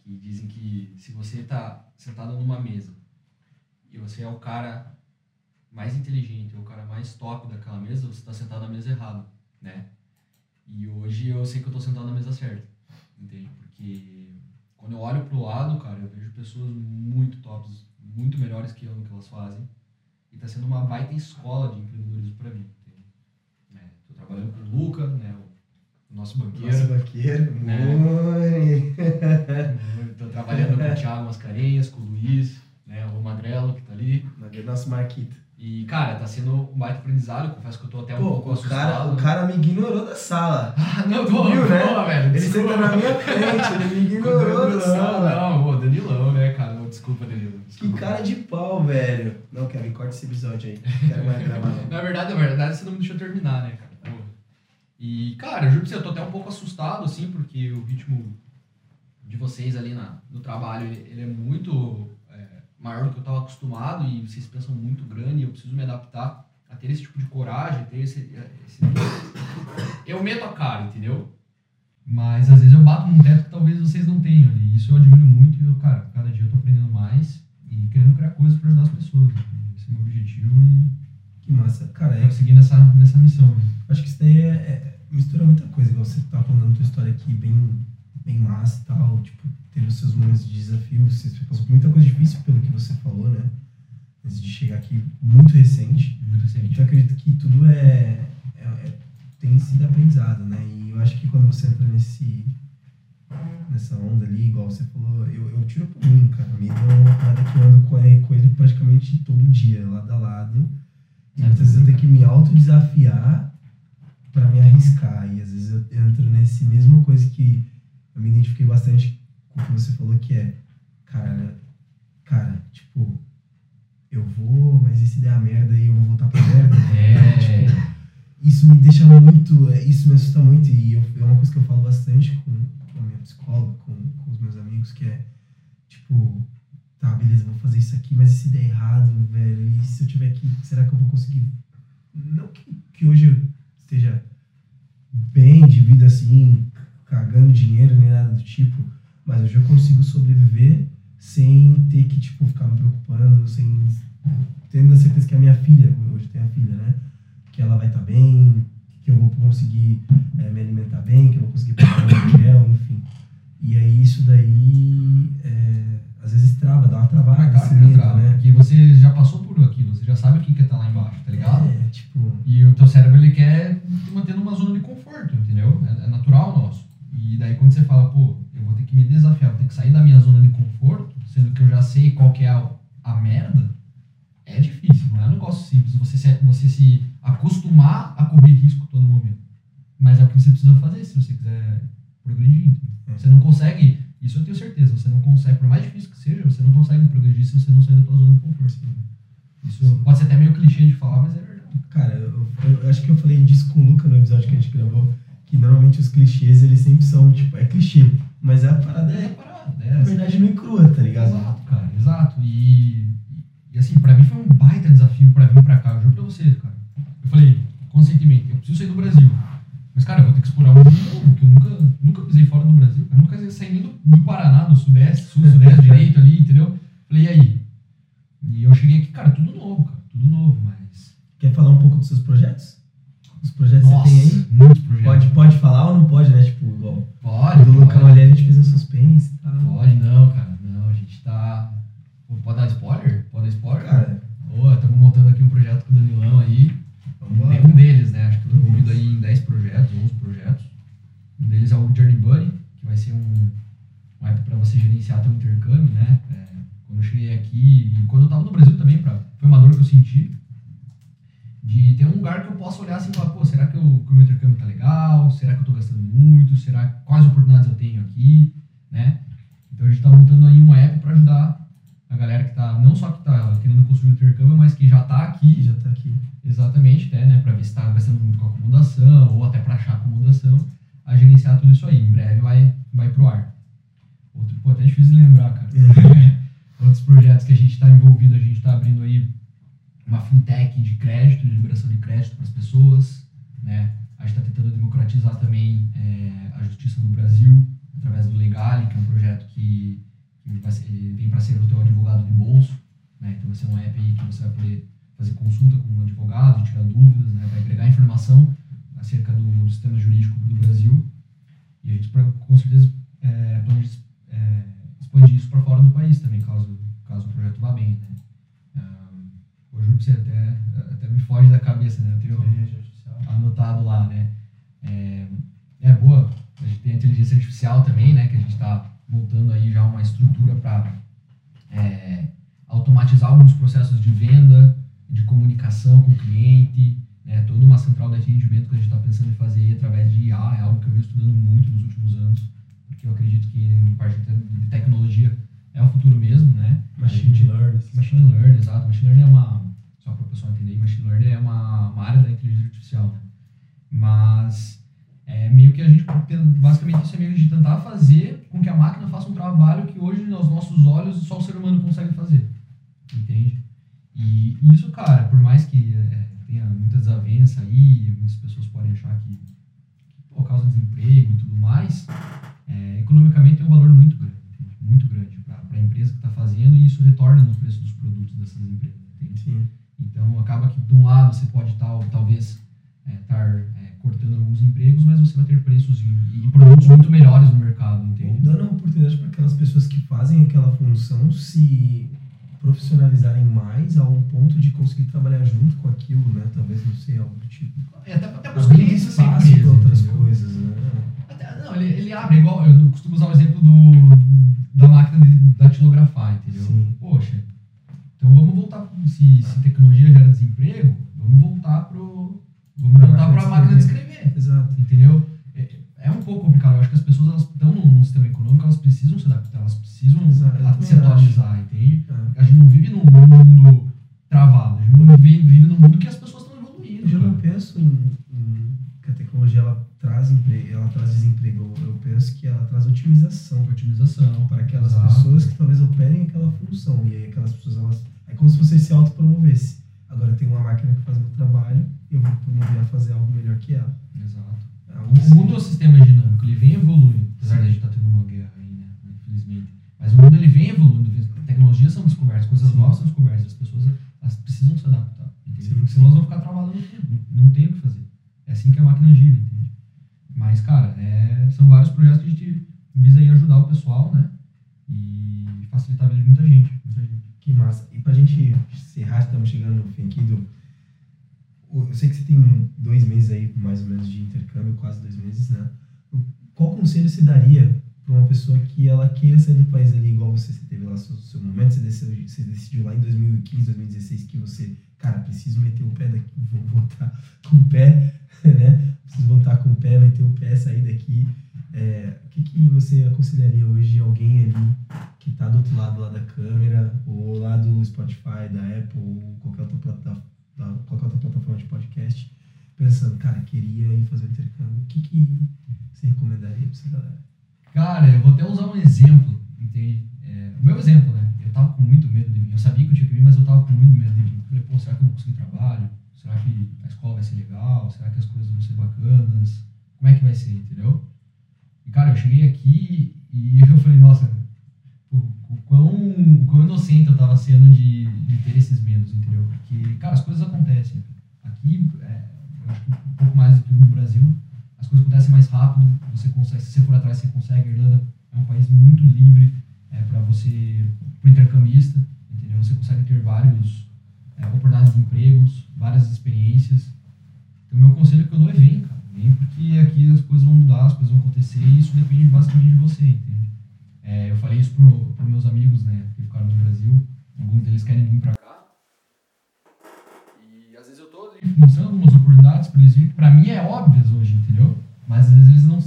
que dizem que se você tá sentado numa mesa e você é o cara mais inteligente, ou o cara mais top daquela mesa, você está sentado na mesa errada, né? E hoje eu sei que eu tô sentado na mesa certa, entende? Porque quando eu olho pro lado, cara, eu vejo pessoas muito tops, muito melhores que eu no que elas fazem. E tá sendo uma baita escola de empreendedorismo para mim, entende? É, tô trabalhando com o Luca, né? O nosso banqueiro. Nosso banqueiro, Né? mãe. (laughs) Tô trabalhando com o Thiago Mascarenhas, com o Luiz, né? O Magrelo que tá ali. Nosso Marquito. E, cara, tá sendo um baita aprendizado. Confesso que eu tô até um Pô, pouco o cara, o cara me ignorou da sala. (laughs) Ah, não, tô, Viu, né? velho. Ele desculpa. senta na minha (laughs) frente, ele me ignorou da sala. Não, pô, Danilão, né, cara? Não, desculpa, Danilo. Que Desculpa. cara de pau, velho. Não, Kevin, corta esse episódio aí. (laughs) Quero mais gravar. Na verdade, na verdade, você não me deixou terminar, né, cara? Pô. E, cara, eu juro pra você, eu tô até um pouco assustado, assim, porque o ritmo de vocês ali na, no trabalho, ele, ele é muito maior do que eu tava acostumado e vocês pensam muito grande e eu preciso me adaptar a ter esse tipo de coragem, ter esse... esse... Eu meto a cara, entendeu? Mas, às vezes, eu bato num teto que talvez vocês não tenham. E isso eu admiro muito e, eu, cara, cada dia eu tô aprendendo mais e querendo criar coisas pra ajudar as pessoas. né? Esse é o meu objetivo e Que massa. Cara, eu é, quero seguir nessa, nessa missão, né? acho que isso daí é, é- mistura muita coisa. igual Você tá contando tua história aqui bem, bem massa e tal. Tipo, teve os seus momentos de desafio. Você passou por muita coisa difícil pelo que você falou, né? Antes de chegar aqui, muito recente. Muito recente. Então, eu acredito que tudo é, é- é- tem sido aprendizado, né? E eu acho que quando você entra nesse nessa onda ali, igual você falou, eu, eu tiro por mim, cara. Me deu uma parada que eu ando com ele, com ele praticamente todo dia, lado a lado. E muitas vezes eu tenho que me autodesafiar pra me arriscar. E às vezes eu entro nesse mesma coisa que eu me identifiquei bastante o que você falou, que é, cara, cara, tipo, eu vou, mas e se der a merda aí eu vou voltar pra merda? (laughs) É. Tipo, isso me deixa muito, é, isso me assusta muito e eu, é uma coisa que eu falo bastante com, com a minha psicóloga, com, com os meus amigos, que é, tipo, tá, beleza, vou fazer isso aqui, mas e se der errado, velho, e se eu tiver que, será que eu vou conseguir? Não que, que hoje eu esteja bem de vida assim, cagando dinheiro nem nada do tipo, mas hoje eu consigo sobreviver sem ter que, tipo, ficar me preocupando, sem tendo a certeza que a minha filha, hoje tem a filha, né? Que ela vai estar bem, que eu vou conseguir eh, me alimentar bem, que eu vou conseguir pagar o aluguel, enfim. E aí isso daí, eh, às vezes trava, dá uma travada, Ah, esse cara, medo, entra, né? Porque você já passou por aquilo, você já sabe o que que tá lá embaixo, tá ligado? É, tipo, E o teu cérebro, ele quer te manter numa zona de conforto, entendeu? É, é natural nosso. E daí quando você fala, pô, eu vou ter que me desafiar, vou ter que sair da minha zona de conforto, sendo que eu já sei qual que é a, a merda, é difícil, não é um negócio simples. Você se, você se acostumar a correr risco todo momento. Mas é o que você precisa fazer se você quiser progredir. Você não consegue, isso eu tenho certeza, você não consegue, por mais difícil que seja, você não consegue progredir se você não sair da tua zona de conforto. Isso pode ser até meio clichê de falar, mas é verdade. cara, eu, eu- eu acho que eu falei disso com o Luca no episódio que a gente gravou, que normalmente os clichês, eles sempre são, tipo, é clichê, mas a parada É é, parada, é é, verdade nua e crua, tá ligado? Exato, cara, exato. E, e assim, pra mim foi um baita desafio pra vir pra cá, eu juro pra você, cara. Eu falei, conscientemente, eu preciso sair do Brasil. Mas, cara, eu vou ter que explorar um mundo novo, que eu nunca, nunca pisei fora do Brasil. Eu nunca saí nem do, do Paraná, do Sudeste, Sul, Sudeste, direito ali, entendeu? Falei, e aí? E eu cheguei aqui, cara, tudo novo, cara, tudo novo, mas. Quer falar um pouco dos seus projetos? Os projetos que você tem aí? muitos projetos. Pode, pode falar ou não pode, né? Tipo, igual Pode, do Lucão pode. ali a gente fez um suspense e tal. Pode, não, cara, não, a gente tá. Pô, Pode dar spoiler? Pode dar spoiler? Cara, Boa, estamos montando aqui um projeto com o Danilão aí. vambora. Nenhum deles, né? Acho que eu tô envolvido aí em 10 projetos, 11 projetos. Um deles é o Journey Buddy, que vai ser um, um app para você gerenciar teu intercâmbio, né? É, quando eu cheguei aqui, e quando eu tava no Brasil também, pra, foi uma dor que eu senti, de ter um lugar lugar que eu possa olhar assim e falar, pô, será que, eu, que o meu intercâmbio tá legal? Será que eu tô gastando muito? Será quais oportunidades eu tenho aqui, né? Então a gente tá montando aí um app para ajudar a galera que tá, não só que tá querendo construir o intercâmbio, mas que já tá aqui. Já tá aqui. Exatamente, até, né, para ver se tá gastando muito com acomodação ou até para achar acomodação, a gerenciar tudo isso aí. Em breve vai, vai pro ar. Outro, pô, até difícil de lembrar, cara. (laughs) Outros projetos que a gente está envolvido, a gente está abrindo aí uma fintech de crédito, de liberação de crédito para as pessoas, né? A gente está tentando democratizar também é, a justiça no Brasil através do Legale, que é um projeto que, vem para ser o teu advogado de bolso, né? Então vai ser um app aí que você vai poder fazer consulta com um advogado, tirar dúvidas, né? Vai agregar informação acerca do, do sistema jurídico do Brasil com certeza é, planeja é, expandir isso para fora do país também, caso, caso o projeto vá bem, né? eu juro que você até, até me foge da cabeça, né? Eu tenho anotado lá, né? É, é boa, a gente tem a inteligência artificial também, né? Que a gente está montando aí já uma estrutura para é, automatizar alguns processos de venda, de comunicação com o cliente, né? Toda uma central de atendimento que a gente está pensando em fazer aí através de IA, é algo que eu venho estudando muito nos últimos anos, porque eu acredito que em parte de tecnologia é o futuro mesmo, né? Machine gente, learning. Machine learning, exato. Machine learning é uma, só para o pessoal entender, machine learning é uma, uma área da inteligência artificial, né? Mas é meio que a gente, basicamente isso é meio de tentar fazer com que a máquina faça um trabalho que hoje, aos nossos olhos, só o ser humano consegue fazer. Entende? E isso, cara, por mais que é, tenha muita desavença aí, muitas pessoas podem achar que, por causa do desemprego e tudo mais, é, economicamente tem um valor muito grande, entende? muito grande para a empresa que está fazendo e isso retorna no preço dos produtos dessas empresas. Então acaba que de um lado você pode tal, talvez estar é, é, cortando alguns empregos, mas você vai ter preços e, e produtos muito melhores no mercado, entende? Dando uma oportunidade para aquelas pessoas que fazem aquela função se profissionalizarem mais a um ponto de conseguir trabalhar junto com aquilo, né? Talvez não sei, algo do tipo. É, até, até para os clientes espaço para outras coisas, né? Até, não, ele, ele abre, igual, eu costumo usar o exemplo do, da máquina de datilografar, entendeu? Sim. Poxa, então vamos voltar, se, se tecnologia gera desemprego, vamos voltar pro vamos voltar para a máquina de escrever. Exato. Entendeu? É, um pouco complicado. Eu acho que as pessoas elas estão num, sistema econômico, elas precisam se adaptar, elas precisam Exato, se atualizar, entende? É. A gente não vive num, mundo travado, a gente vive, vive num mundo que as pessoas estão evoluindo. Eu não penso em, em, que a tecnologia ela traz emprego, ela traz desemprego. Eu, penso que ela traz otimização. Otimização. Para aquelas Exato. pessoas que talvez operem aquela função. E aí aquelas pessoas elas é como se você se autopromovesse. Agora tem uma máquina que faz o meu trabalho e eu vou promover a fazer algo melhor que ela. Exato. É o assim. mundo é um sistema dinâmico, ele vem evoluindo, apesar de a gente estar tá tendo uma guerra aí, né? Infelizmente. Mas o mundo ele vem evoluindo, tecnologias são descobertas, coisas novas são descobertas, as pessoas elas precisam se adaptar. Entende? Porque senão elas vão ficar travadas no tempo, não, não tem o que fazer. É assim que a máquina gira, entende? Mas, cara, é, são vários projetos que a gente visa aí ajudar o pessoal, né? E facilitar a vida de muita gente, muita gente. Que massa. E pra gente encerrar, estamos chegando no fim aqui do. Eu sei que você tem dois meses aí, mais ou menos, de intercâmbio, quase dois meses, né? Qual conselho você daria para uma pessoa que ela queira sair do país ali, igual você, você teve lá seu, seu momento, você decidiu, você decidiu lá em 2015, 2016 que você, cara, preciso meter o pé daqui, (laughs) vou voltar com o pé, né? Preciso voltar com o pé, meter o pé, sair daqui. É, o que, que você aconselharia hoje alguém ali que está do outro lado lá da câmera, ou lá do Spotify, da Apple, ou qualquer outra, plataforma, qualquer outra plataforma de podcast, pensando, cara, queria ir fazer o intercâmbio, o que, que você recomendaria para essa galera? Cara, eu vou até usar um exemplo, entende? É, o meu exemplo, né? Eu tava com muito medo de mim. Eu sabia que eu tinha que vir, mas eu tava com muito medo de mim. Eu falei, pô, será que eu vou conseguir trabalho? Será que a escola vai ser legal? Será que as coisas vão ser bacanas? Como é que vai ser, entendeu? E, cara, eu cheguei aqui e (laughs) eu falei, nossa, o, o, quão, o quão inocente eu tava sendo de, de ter esses medos, entendeu? Porque, cara, as coisas acontecem. Aqui, é, eu acho que um pouco mais do que no Brasil, as coisas acontecem mais rápido, você consegue, se você for atrás, você consegue. A Irlanda é um país muito livre é, para você, para intercambista, entendeu? Você consegue ter vários é, oportunidades de empregos, várias experiências. Então, meu conselho que eu dou é vem, cara Vem porque aqui as coisas vão mudar, as coisas vão acontecer e isso depende basicamente de você, entende? É, eu falei isso para meus amigos, né, que ficaram no Brasil. Alguns deles querem vir para mostrando algumas oportunidades para eles virem, pra mim é óbvias hoje, entendeu? Mas às vezes não,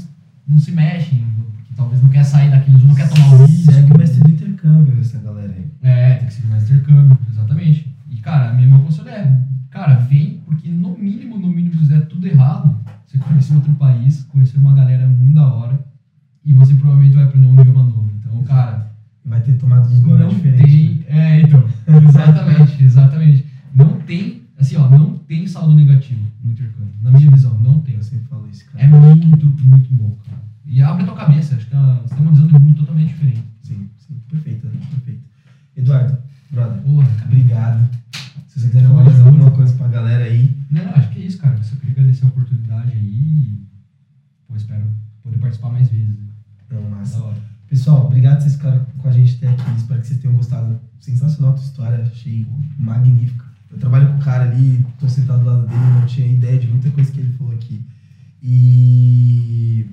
não se mexem, porque talvez não quer sair daquele não quer tomar o risco. Segue o mestre do intercâmbio, essa galera aí. É, tem que seguir mais intercâmbio, exatamente. E, cara, a minha conselho é, cara, vem, porque no mínimo, no mínimo, se der tudo errado, você conhecer outro país, conhecer uma galera muito da hora, e você provavelmente vai aprender um idioma novo. Então, cara, Vai ter tomado um gole não diferente. tem. É, então. (laughs) Exatamente, exatamente. Não tem, assim, ó, não tem saldo negativo no intercâmbio. Na minha visão, não tem. Eu sempre falo isso, cara. É muito, muito bom, cara. E abre a tua cabeça, acho que tá- você tem uma visão de mundo totalmente diferente. Sim, sim. Perfeito, né? perfeito. Eduardo, brother, Porra, obrigado. Se você quiser falar mais alguma coisa pra galera aí, Não, acho que é isso, cara. Eu só queria agradecer a oportunidade aí pô, espero poder participar mais vezes. não, massa. Da hora. Pessoal, obrigado por vocês ficaram com a gente até aqui. Espero que vocês tenham gostado. Sensacional a tua história, achei magnífica. Eu trabalho com o cara ali, tô sentado do lado dele, não tinha ideia de muita coisa que ele falou aqui. E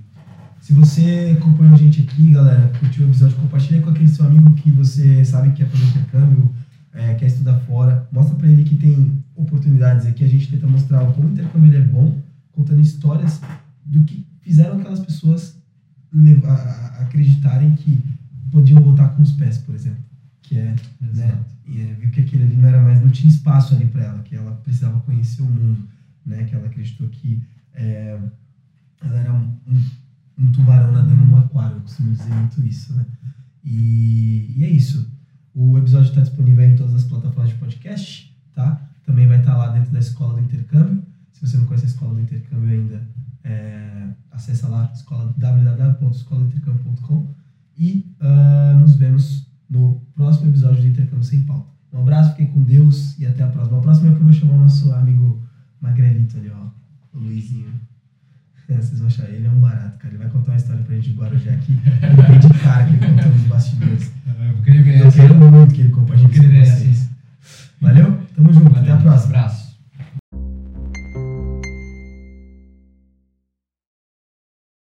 se você acompanhou a gente aqui, galera, curtiu o episódio, compartilha com aquele seu amigo que você sabe que quer fazer intercâmbio, é, quer estudar fora. Mostra pra ele que tem oportunidades aqui. A gente tenta mostrar como o intercâmbio é bom, contando histórias do que fizeram aquelas pessoas lev- a- a- acreditarem que podiam voltar com os pés, por exemplo. Que é, né? E é, viu que aquele ali não era mais, não tinha espaço ali para ela, que ela precisava conhecer o mundo, né? Que ela acreditou que é, ela era um, um- tubarão nadando no aquário, eu costumo dizer muito isso, né? E, e é isso. O episódio está disponível em todas as plataformas de podcast, tá? Também vai estar lá dentro da Escola do Intercâmbio. Se você não conhece a Escola do Intercâmbio ainda, é, acessa lá escola, www.escoladointercâmbio.com e ah, nos vemos no próximo episódio do Intercâmbio Sem Pauta. Um abraço, fiquem com Deus e até a próxima. A próxima é que eu vou chamar o nosso amigo Magrelito ali, ó, o Luizinho. É, (laughs) vocês vão achar, ele é um barato, cara. Ele vai contar uma história pra gente de Guarujá aqui. Eu dei de cara que ele contou nos bastidores. (laughs) Eu vou querer ver Eu essa. quero muito que ele compartilhe Eu com vocês. Valeu? Tamo junto. Valeu.